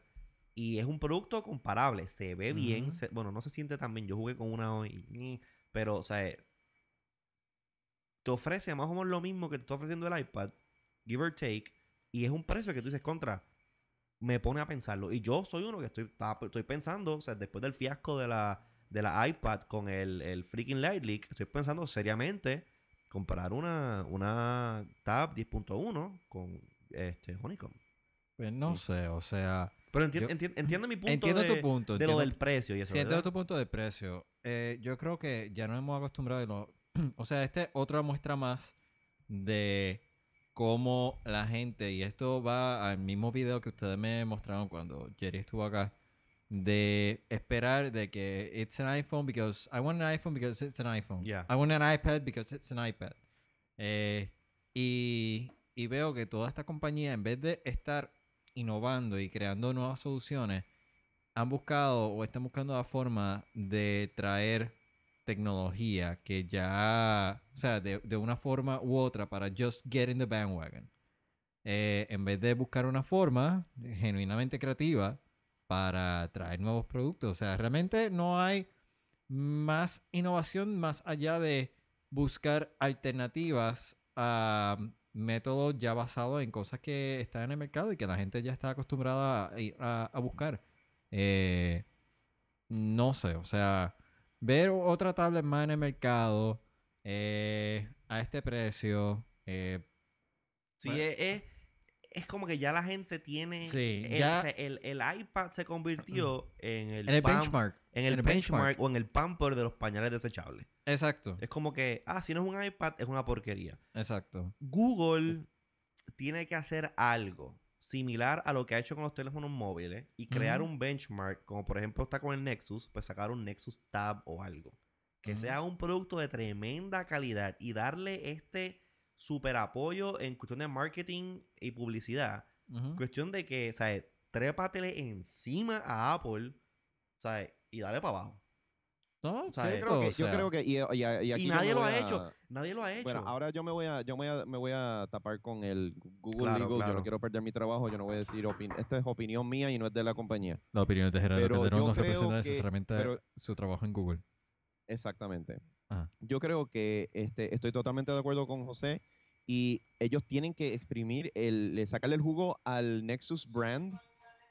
y es un producto comparable, se ve bien, se- bueno, no se siente tan bien, yo jugué con una hoy, pero, o sea, te ofrece más o menos lo mismo que te está ofreciendo el iPad, give or take, y es un precio que tú dices contra. Me pone a pensarlo. Y yo soy uno que estoy, estoy pensando, o sea, después del fiasco de la, de la iPad con el, el freaking Light Leak, estoy pensando seriamente comprar una, una Tab 10.1 con este Honeycomb. Pues no sé, o sea, Pero enti- Yo- enti- entiende mi punto entiendo de, tu punto. de lo entiendo- del precio y eso. Sí, entiendo tu punto de precio. Eh, yo creo que ya nos hemos acostumbrado. y lo- o sea, esta es otra muestra más de cómo la gente, y esto va al mismo video que ustedes me mostraron cuando Jerry estuvo acá, de esperar de que it's an iPhone because I want an iPhone because it's an iPhone. Yeah. I want an iPad because it's an iPad. Eh, y, y veo que toda esta compañía, en vez de estar innovando y creando nuevas soluciones, han buscado o están buscando la forma de traer tecnología que ya, o sea, de, de una forma u otra para just get in the bandwagon. Eh, en vez de buscar una forma genuinamente creativa para traer nuevos productos. O sea, realmente no hay más innovación más allá de buscar alternativas a métodos ya basados en cosas que están en el mercado y que la gente ya está acostumbrada a, ir a- buscar. Eh, no sé, o sea, ver otra tablet más en el mercado eh, a este precio. eh, Sí, Bueno. es, es, es como que ya la gente tiene. Sí, el, ya- el, el iPad se convirtió en el, en el benchmark. En el, benchmark, o en el pamper de los pañales desechables. Exacto, Es como que, ah, si no es un iPad, es una porquería. exacto. Google Es- tiene que hacer algo similar a lo que ha hecho con los teléfonos móviles y crear un benchmark, como por ejemplo está con el Nexus, pues sacar un Nexus Tab o algo. Que sea un producto de tremenda calidad y darle este super apoyo en cuestión de marketing y publicidad. Cuestión de que, ¿sabes? Trépatele encima a Apple, ¿sabes? Y dale para abajo. No, sea, Yo creo que, o yo sea, creo que y, y- y aquí Y yo nadie lo ha a- hecho. Nadie lo ha hecho. Bueno, ahora yo me voy a, yo me voy a, me voy a tapar con el Google Claro, Legal. Yo no quiero perder mi trabajo. Yo no voy a decir opinión. Esta es opinión mía y no es de la compañía. La opinión de Gerardo Pero Calderón no representa que- necesariamente pero- su trabajo en Google. Exactamente. Ajá. Yo creo que este, estoy totalmente de acuerdo con José y ellos tienen que exprimir, el, le- sacarle el jugo al Nexus brand,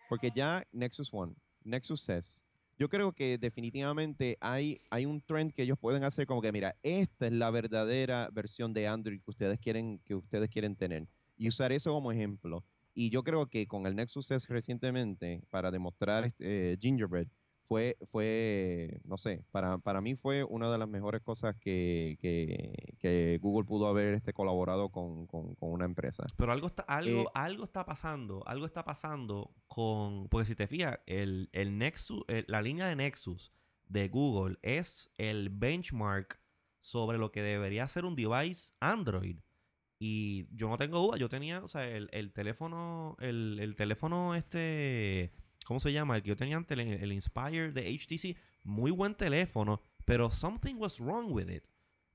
porque ya Nexus One, Nexus S, yo creo que definitivamente hay, hay un trend que ellos pueden hacer como que, mira, esta es la verdadera versión de Android que ustedes quieren, que ustedes quieren tener y usar eso como ejemplo. Y yo creo que con el Nexus S recientemente, para demostrar este, eh, Gingerbread, fue, fue, no sé, para, para mí fue una de las mejores cosas que, que, que Google pudo haber este, colaborado con, con- con una empresa. Pero algo está, algo, Eh, algo está pasando, algo está pasando con, porque si te fijas, el, el Nexus, el- la línea de Nexus de Google es el benchmark sobre lo que debería ser un device Android. Y yo no tengo duda, yo tenía, o sea, el, el teléfono, el, el teléfono este, ¿cómo se llama? El que yo tenía antes, el, el Inspire de HTC, muy buen teléfono, pero something was wrong with it.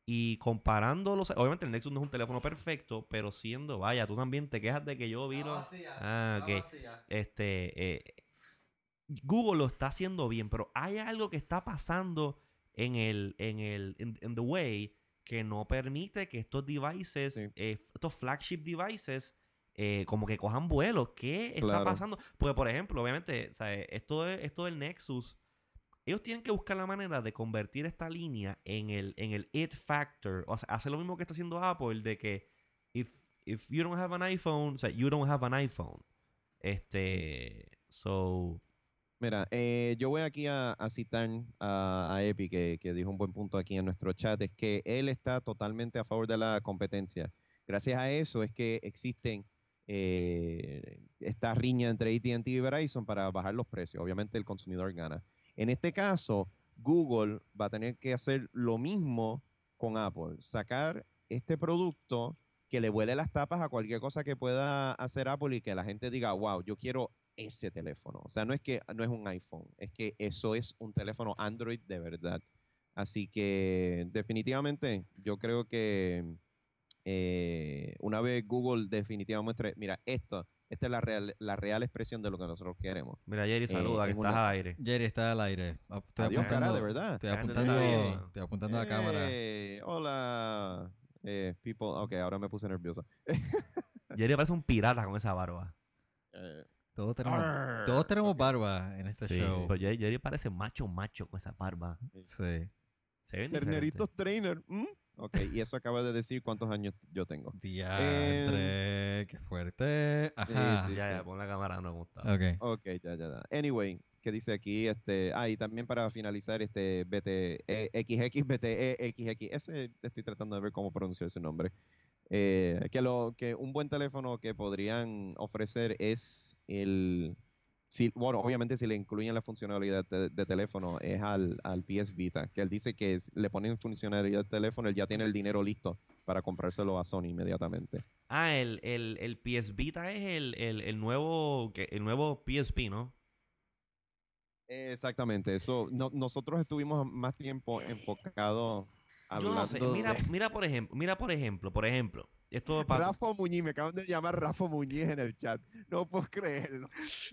Y comparándolo, obviamente el Nexus no es un teléfono perfecto, pero siendo, vaya, tú también te quejas de que yo vi los... Ah, ok. Este, eh, Google lo está haciendo bien, pero hay algo que está pasando en el, en el, in, in the way que no permite que estos devices, Sí. eh, estos flagship devices, eh, como que cojan vuelo. ¿Qué está Claro. pasando? Porque, por ejemplo, obviamente, sea, esto, de- esto del Nexus, ellos tienen que buscar la manera de convertir esta línea en el, en el it factor. O sea, hacer lo mismo que está haciendo Apple, de que if, if you don't have an iPhone, o sea, you don't have an iPhone. Este, so, Mira, eh, yo voy aquí a, a citar a, a Epi, que, que dijo un buen punto aquí en nuestro chat, es que él está totalmente a favor de la competencia. Gracias a eso es que existen eh, esta riña entre AT&T y Verizon para bajar los precios. Obviamente el consumidor gana. En este caso, Google va a tener que hacer lo mismo con Apple, sacar este producto que le vuele las tapas a cualquier cosa que pueda hacer Apple y que la gente diga, wow, yo quiero ese teléfono. O sea, no es que no es un iPhone, es que eso es un teléfono Android de verdad. Así que definitivamente yo creo que eh, una vez Google definitivamente muestre, mira, esto, esta es la real, la real expresión de lo que nosotros queremos. mira, Jerry, Eh, saluda, que estás una- al aire. Jerry está al aire. Estoy Adiós, cara, apuntando, de verdad. Estoy apuntando, estoy apuntando a la cámara. Eh, hola, eh, people. Ok, ahora me puse nervioso. Jerry parece un pirata con esa barba. Eh, Todos tenemos, todos tenemos barba en este Sí, show. pero Jerry, Jerry parece macho, macho con esa barba. Sí. Se ven Terneritos trainer. ¿mm? Ok, y eso acaba de decir cuántos años yo tengo. Diantre, qué fuerte. Ajá. Em, sí, ya, sí. ya, pon la cámara, no me gusta. Ok. Ok, ya, ya, ya. Anyway, ¿qué dice aquí? Este, ah, y también para finalizar, este BT, eh, XX, BTE, XX. Ese estoy tratando de ver cómo pronunciar ese nombre. Eh, que, lo, que un buen teléfono que podrían ofrecer es el. Si, bueno, obviamente si le incluyen la funcionalidad de, de teléfono es al, al PS Vita, que él dice que es- le ponen funcionalidad de teléfono, él ya tiene el dinero listo para comprárselo a Sony inmediatamente. Ah, el, el, el PS Vita es el, el, el nuevo el nuevo PSP, ¿no? Exactamente, eso. No, nosotros estuvimos más tiempo enfocados Yo no sé. Mira, de- mira por ejemplo, mira por ejemplo, por ejemplo. Esto para Rafa Muñiz, me acaban de llamar Rafa Muñiz en el chat. No puedo creerlo.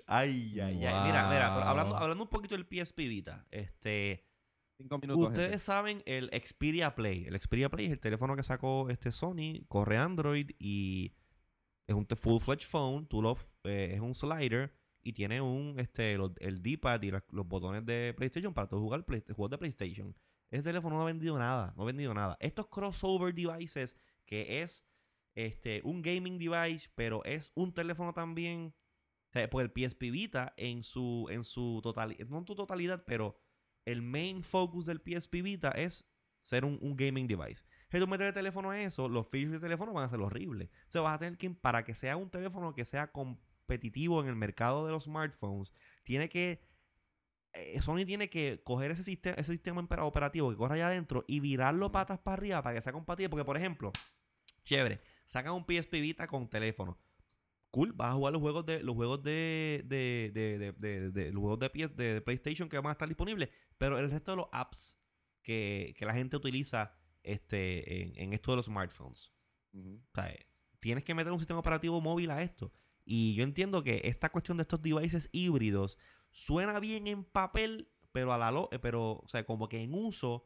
Ay, ay, ay. Mira, mira, hablando, hablando un poquito del PSP Vita, este, Cinco minutos. ustedes gente. saben el Xperia Play. El Xperia Play es el teléfono que sacó este Sony, corre Android y es un full-fledged phone, tú lo, eh, es un slider y tiene un este el D-pad y la- los botones de PlayStation para tú jugar play- juegos de PlayStation. Ese teléfono no ha vendido nada, no ha vendido nada. Estos crossover devices que es este un gaming device, pero es un teléfono también o sea, porque el PSP Vita en su en su totalidad, no en su totalidad, pero el main focus del PSP Vita es ser un, un gaming device. Si tú metes el teléfono a eso, los features del teléfono van a ser horribles. O sea, vas a tener que, para que sea un teléfono que sea competitivo en el mercado de los smartphones, tiene que. eh, Sony tiene que coger ese sistema, ese sistema opera- operativo que corre allá adentro y virarlo patas para arriba para que sea compatible. Porque, por ejemplo, chévere, sacan un PSP Vita con teléfono. Cool, vas a jugar los juegos de los juegos de, de, de, de, de- los juegos de, PS de PlayStation que van a estar disponibles, pero el resto de los apps que, que la gente utiliza este, en, en esto de los smartphones. O sea, tienes que meter un sistema operativo móvil a esto. Y yo entiendo que esta cuestión de estos devices híbridos suena bien en papel, pero a la lo- eh, pero, o sea, como que en uso,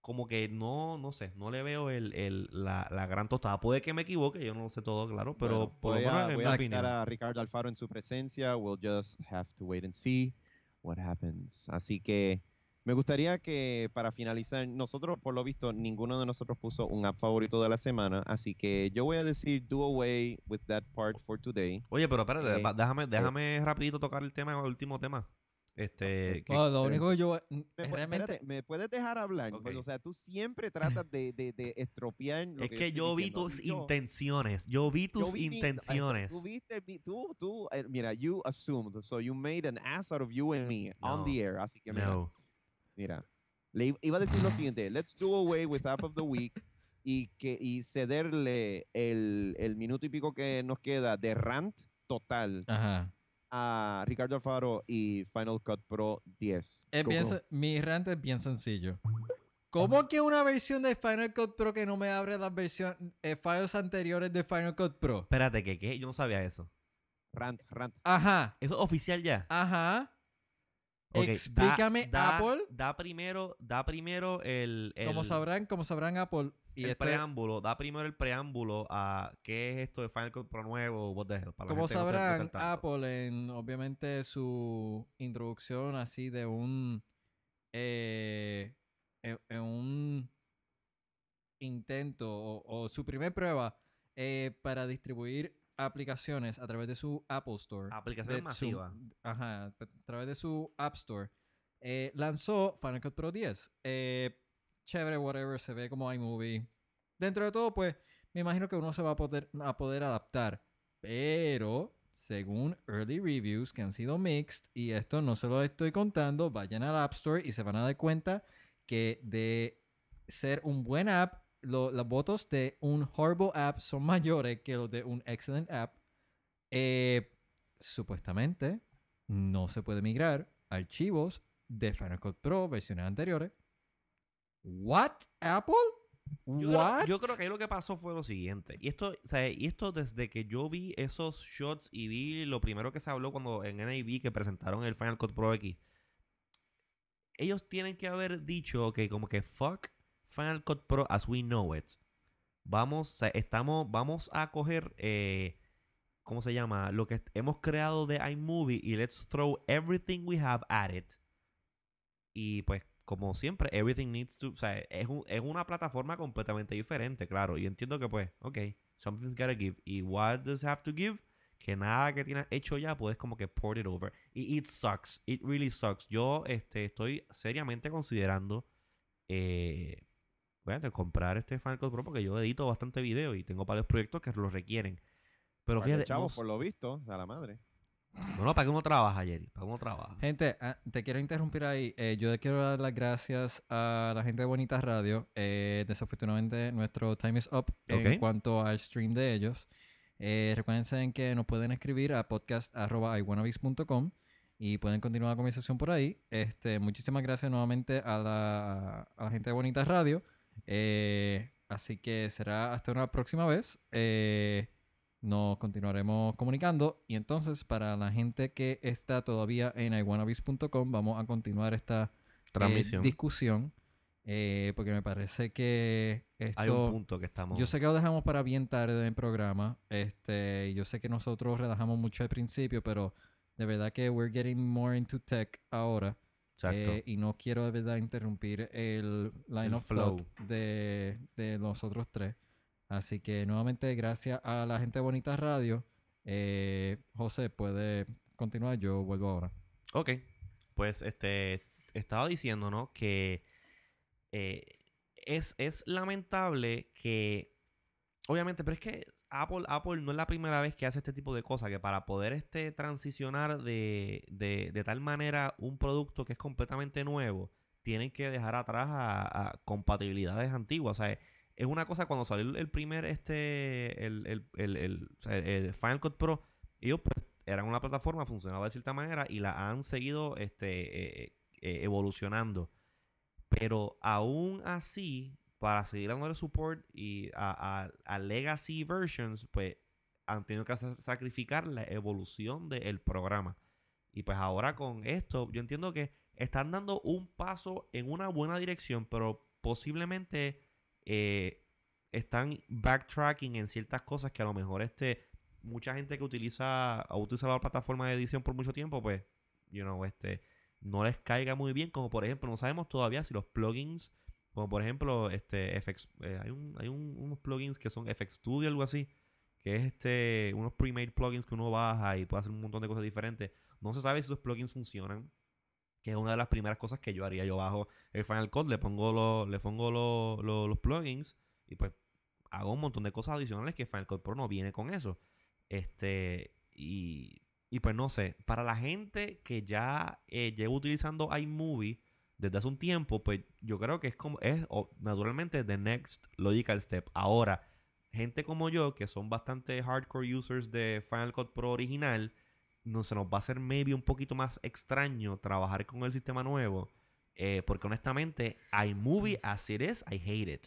como que no, no sé, no le veo el, el- la, la gran tostada. Puede que me equivoque, yo no lo sé todo, claro, pero Bueno, por lo voy a, en voy mi a opinión. citar a Ricardo Alfaro en su presencia. We'll just have to wait and see what happens. Así que me gustaría que para finalizar, nosotros por lo visto ninguno de nosotros puso un app favorito de la semana, así que yo voy a decir do away with that part for today. Oye, pero espérate, Eh, déjame, déjame rapidito tocar el tema, el último tema. Este, que- Oh, lo único que yo ¿Me, realmente espérate, ¿me puedes dejar hablar? Ok. Porque, o sea, tú siempre tratas de, de, de estropear lo es que, que yo vi diciendo. tus yo- intenciones, yo vi yo tus vi mi- ay, intenciones. Tú viste, mi- tú, tú, eh, mira, you assumed, so you made an ass out of you and me on No. the air. Así que mira, No. mira, le iba a decir lo siguiente, let's do away with app of the week y que y cederle el, el minuto y pico que nos queda de rant total Ajá. A Ricardo Alfaro y Final Cut Pro 10. Es bien ¿Cómo? sen- mi rant es bien sencillo. ¿Cómo que una versión de Final Cut Pro que no me abre las versiones eh, files anteriores de Final Cut Pro? Espérate, ¿qué? ¿Qué? Yo no sabía eso. Rant, rant. Ajá. ¿Eso es oficial ya? Ajá. Da- Explícame, da, Apple. Da primero, da primero el, el, Como sabrán, como sabrán Apple y el esto- preámbulo, da primero el preámbulo a qué es esto de Final Cut Pro nuevo, what the hell, para como no sabrán. Apple en obviamente su introducción así de un eh, en, en un intento o, o su primer prueba eh, para distribuir aplicaciones a través de su Apple Store. Aplicaciones masivas. ajá, a través de su App Store. eh, lanzó Final Cut Pro 10. Eh, chévere, whatever, se ve como iMovie. Dentro de todo, pues, me imagino que uno se va a poder, a poder adaptar. Pero, según early reviews que han sido mixed, y esto no se lo estoy contando, vayan al App Store y se van a dar cuenta que de ser un buen app, lo- los votos de un horrible app son mayores que los de un excellent app. Eh, supuestamente no se puede migrar archivos de Final Cut Pro versiones anteriores. What? Apple? Yo What? creo, yo creo que ahí lo que pasó fue lo siguiente. Y esto, o sea, y esto desde que yo vi esos shots y vi lo primero que se habló cuando en NAB que presentaron el Final Cut Pro X. Ellos tienen que haber dicho que como que fuck Final Cut Pro as we know it. Vamos, o sea, estamos, vamos a coger, eh, ¿cómo se llama? Lo que hemos creado de iMovie y let's throw everything we have at it. Y pues, como siempre, everything needs to. O sea, es, un- es una plataforma completamente diferente, claro. Y entiendo que, pues, ok, something's gotta give. ¿Y what does have to give? Que nada que tienes hecho ya puedes como que port it over. Y it sucks. It really sucks. Yo este, estoy seriamente considerando eh, bueno, de comprar este Final Cut Pro porque yo edito bastante video y tengo varios proyectos que lo requieren. Pero fíjate, chavos, no, por lo visto, a la madre. No, no, ¿para qué uno trabaja, Jerry? ¿Para qué uno trabaja? Gente, ah, te quiero interrumpir ahí. Eh, yo quiero dar las gracias a la gente de Bonitas Radio. Eh, desafortunadamente, nuestro time is up en cuanto al stream de ellos. Eh, recuerden que nos pueden escribir a podcast.iwannabes.com y pueden continuar la conversación por ahí. Este, muchísimas gracias nuevamente a la, a la gente de Bonitas Radio. Eh, así que será hasta una próxima vez. Eh, nos continuaremos comunicando. Y entonces, para la gente que está todavía en iwannabes.com, vamos a continuar esta eh, Transmisión. discusión. eh, porque me parece que esto. Hay un punto que estamos. Yo sé que lo dejamos para bien tarde en el programa. Este, yo sé que nosotros relajamos mucho al principio, pero de verdad que we're getting more into tech ahora. Exacto. Eh, y no quiero de verdad interrumpir el line El of flow. thought de, de los otros tres. Así que nuevamente gracias a la gente Bonita Radio. Eh, José, puede continuar. Yo vuelvo ahora. Ok. Pues este. Estaba diciendo, ¿no? Que. eh, es, es lamentable que. Obviamente, pero es que Apple, Apple no es la primera vez que hace este tipo de cosas. Que para poder este, transicionar de, de, de tal manera un producto que es completamente nuevo, tienen que dejar atrás a, a compatibilidades antiguas. O sea, es una cosa cuando salió el primer este el, el, el, el- Final Cut Pro ellos pues, eran una plataforma funcionaba de cierta manera y la han seguido este eh, eh, evolucionando Pero aún así, para seguir dándole support y a, a- a legacy versions, pues han tenido que sa- sacrificar la evolución del programa. Y pues ahora con esto, yo entiendo que están dando un paso en una buena dirección, pero posiblemente eh, están backtracking en ciertas cosas que a lo mejor este mucha gente que utiliza ha utilizado la plataforma de edición por mucho tiempo, pues, you know, este no les caiga muy bien, como por ejemplo, no sabemos todavía si los plugins, como por ejemplo, este FX, eh, hay, un, hay un- unos plugins que son FX Studio, algo así, que es este unos pre-made plugins que uno baja y puede hacer un montón de cosas diferentes. No se sabe si esos plugins funcionan, que es una de las primeras cosas que yo haría. Yo bajo el Final Cut, le pongo, los le pongo los- los- plugins y pues hago un montón de cosas adicionales que Final Cut Pro no viene con eso. Este, y, y pues no sé, para la gente que ya eh, lleva utilizando iMovie desde hace un tiempo, pues yo creo que es como, es naturalmente the next logical step. Ahora, gente como yo, que son bastante hardcore users de Final Cut Pro original, no se nos va a hacer maybe un poquito más extraño trabajar con el sistema nuevo. eh, porque honestamente, iMovie as it is, I hate it.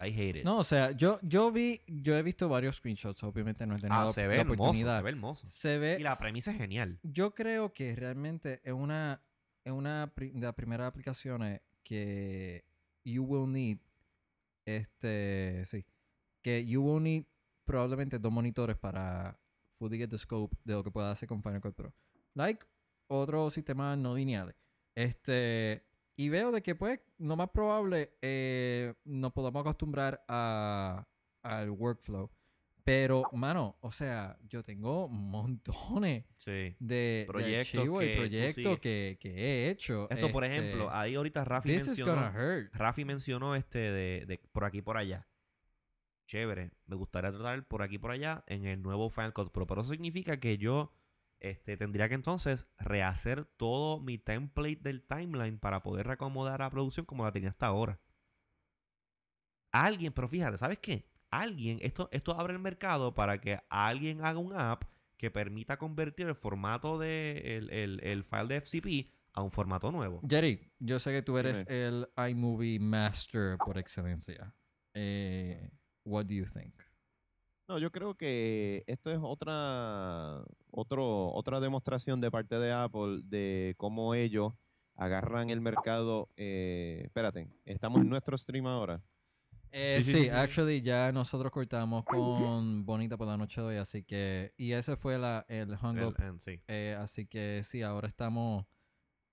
I hate it. No, o sea, yo, yo vi, yo he visto varios screenshots, obviamente no he tenido ah, se la ve hermoso, oportunidad. se ve hermoso. Se ve- Y la premisa es genial. Yo creo que realmente es una, es una de las primeras aplicaciones que you will need, este, sí, que you will need probablemente dos monitores para fully get the scope de lo que pueda hacer con Final Cut Pro. Like otros sistemas no lineales. Este, y veo de que pues, lo más probable, eh, nos podamos acostumbrar a, al workflow. Pero, mano, o sea, yo tengo montones Sí. de, Proyectos de que y proyectos que, que he hecho. Esto, por este, ejemplo, ahí ahorita Rafi mencionó. Rafi mencionó este de, de por aquí por allá. Chévere. Me gustaría tratar por aquí por allá en el nuevo Final Cut Pro. Pero eso significa que yo este, tendría que entonces rehacer todo mi template del timeline para poder reacomodar la producción como la tenía hasta ahora. Alguien, pero fíjate, ¿sabes qué? Alguien, esto, esto abre el mercado para que alguien haga un app que permita convertir el formato de el, el- el file de FCP a un formato nuevo. Jerry, yo sé que tú eres el iMovie Master por excelencia. Eh, what do you think? No, yo creo que esto es otra, otro, otra demostración de parte de Apple de cómo ellos agarran el mercado. eh, espérate, estamos en nuestro stream ahora. Eh, Sí, sí, sí, actually ya nosotros cortamos con Bonita por la noche de hoy, así que y ese fue la, el hung El- up, en- sí. eh, así que sí, ahora estamos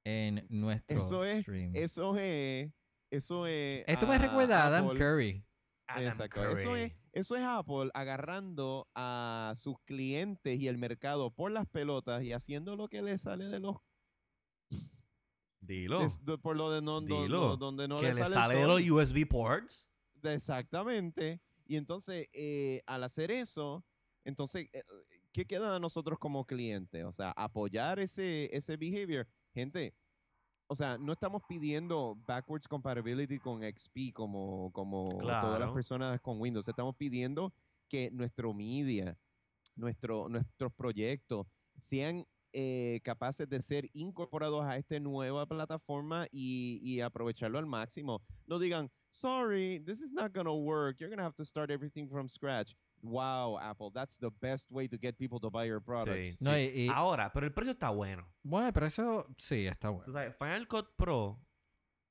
en nuestro Eso es, stream. eso es, eso es. Esto me recuerda a Adam Apple- Curry. Adam Exacto. Eso es, eso es Apple agarrando a sus clientes y el mercado por las pelotas y haciendo lo que le sale de los Dilo. por lo de no, Dilo. no- donde no que le sale, de los USB ports. Exactamente. Y entonces, eh, al hacer eso, entonces, eh, ¿qué queda de nosotros como clientes? O sea, apoyar ese, ese behavior. Gente, o sea, no estamos pidiendo backwards compatibility con XP como, como todas las personas con Windows. Estamos pidiendo que nuestro media, nuestro, nuestros proyectos sean eh, capaces de ser incorporados a esta nueva plataforma y, y aprovecharlo al máximo. No digan, sorry, this is not going to work. You're going to have to start everything from scratch. Wow, Apple, that's the best way to get people to buy your products. Sí, No, sí. y- y- Ahora, pero el precio está bueno. Bueno, pero eso sí está bueno. sabes, Final Cut Pro,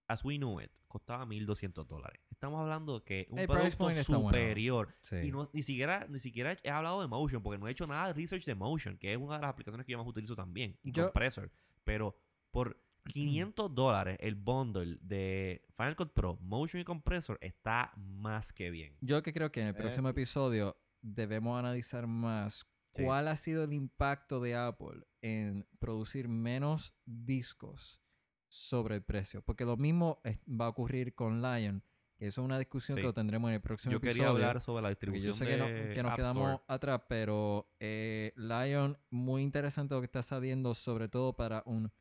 as we knew it, costaba 1200 dólares. Estamos hablando que un El price producto point está bueno. superior. Sí. Y no, ni siquiera ni siquiera he hablado de Motion, porque no he hecho nada de research de Motion, que es una de las aplicaciones que yo más utilizo también. Y Yo- Compressor. Pero por 500 dólares el bundle de Final Cut Pro, Motion y Compressor está más que bien. Yo que creo que en el Eh, próximo episodio debemos analizar más Sí. cuál ha sido el impacto de Apple en producir menos discos sobre el precio. Porque lo mismo va a ocurrir con Lion. Eso es una discusión Sí. que lo tendremos en el próximo Yo episodio. quería hablar sobre la distribución yo sé que, no- de que nos App quedamos Store. atrás, pero eh, Lion, muy interesante lo que está saliendo, sobre todo para un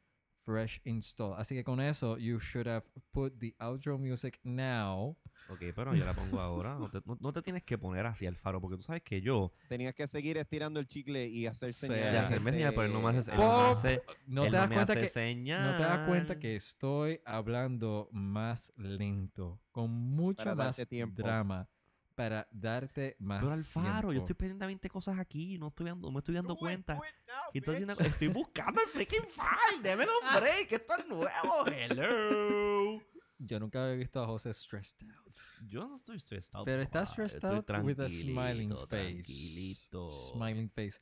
fresh install. Así que con eso, you should have put the outro music now. Ok, pero yo la pongo ahora. No te, no- no te tienes que poner así, Alfaro, porque tú sabes que yo. Tenías que seguir estirando el chicle y hacer Sí. señales. Ya hacerme de- señal, pero él no me hace, él no me hace- No él te das me cuenta hace que señal. no te das cuenta que estoy hablando más lento, con mucho Para más tiempo. drama para darte más Pero Alfaro, yo tiempo. estoy pendiente de 20 cosas aquí, no, estoy dando, no me estoy dando Do it, cuenta. now, Y estoy, haciendo- estoy buscando el freaking file. Démelo un break. Esto es nuevo. Hello. Yo nunca había visto a José stressed out. Yo no estoy stressed out. Pero está stressed Estoy out with a smiling face. Tranquilito. Smiling face.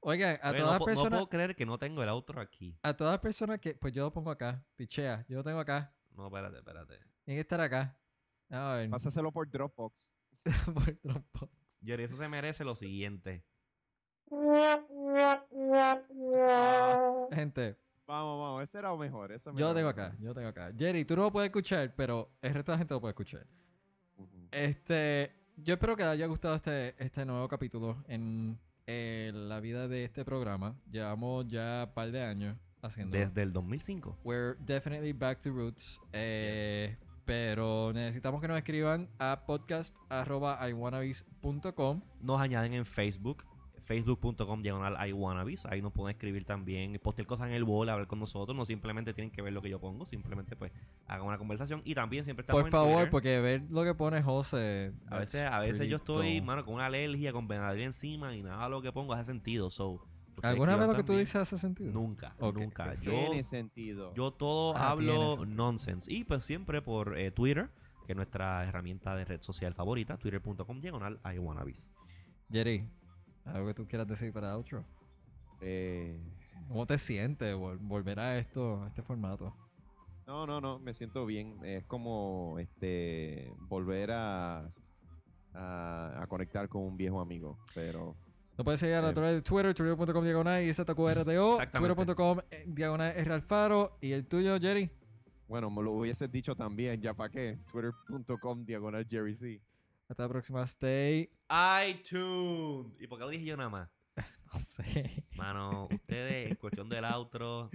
Oigan, a Oye, todas no, po- no personas, puedo creer que no tengo el outro aquí. a todas las personas que, pues yo lo pongo acá, pichea, yo lo tengo acá, No, espérate, espérate. tiene que estar acá. A ver, Pásaselo por Dropbox. por Dropbox. Jerry, eso se merece lo siguiente. Gente, Vamos, vamos, ese era mejor. ese me yo lo tengo mejor. acá, yo lo tengo acá. Jerry, tú no lo puedes escuchar, pero el resto de la gente lo puede escuchar. Este, yo espero que les haya gustado este, este nuevo capítulo en eh, la vida de este programa. Llevamos ya un par de años haciendo. Desde el 2005. We're definitely back to roots. Eh, Pero necesitamos que nos escriban a podcast.iwannabes.com. Nos añaden en Facebook. Facebook.com diagonal. Ahí nos pueden escribir también. Postear cosas en el wall, hablar con nosotros. No simplemente tienen que ver lo que yo pongo. Simplemente pues hagan una conversación. Y también siempre estamos Por favor, porque ver lo que pone José. A veces, a veces yo estoy, mano, con una alergia, con Benadryl encima y nada de lo que pongo hace sentido. So, ¿Alguna vez lo que tú dices hace sentido? Nunca, nunca. Yo, Tiene sentido. yo todo Ah, hablo nonsense. Y pues siempre por eh, Twitter, que es nuestra herramienta de red social favorita, twitter.com diagonal iwannabes. Jerry, algo que tú quieras decir para outro. Eh, ¿Cómo te sientes vol- volver a esto, a este formato? no, no, no, me siento bien. Es como este volver a, a, a conectar con un viejo amigo. Pero Lo puedes seguir a Sí. través de Twitter, twitter.com diagonal y ZQRTO, twitter.com eh, diagonal R Alfaro y el tuyo, Jerry. bueno, me lo hubieses dicho también, ya para qué. Twitter.com diagonal Jerry C. Hasta la próxima, stay. iTunes. ¿Y por qué lo dije yo nada más? No sé. Mano, ustedes, en cuestión del outro.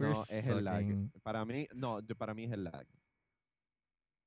No, es el lag. Para mí, no, para mí es el lag.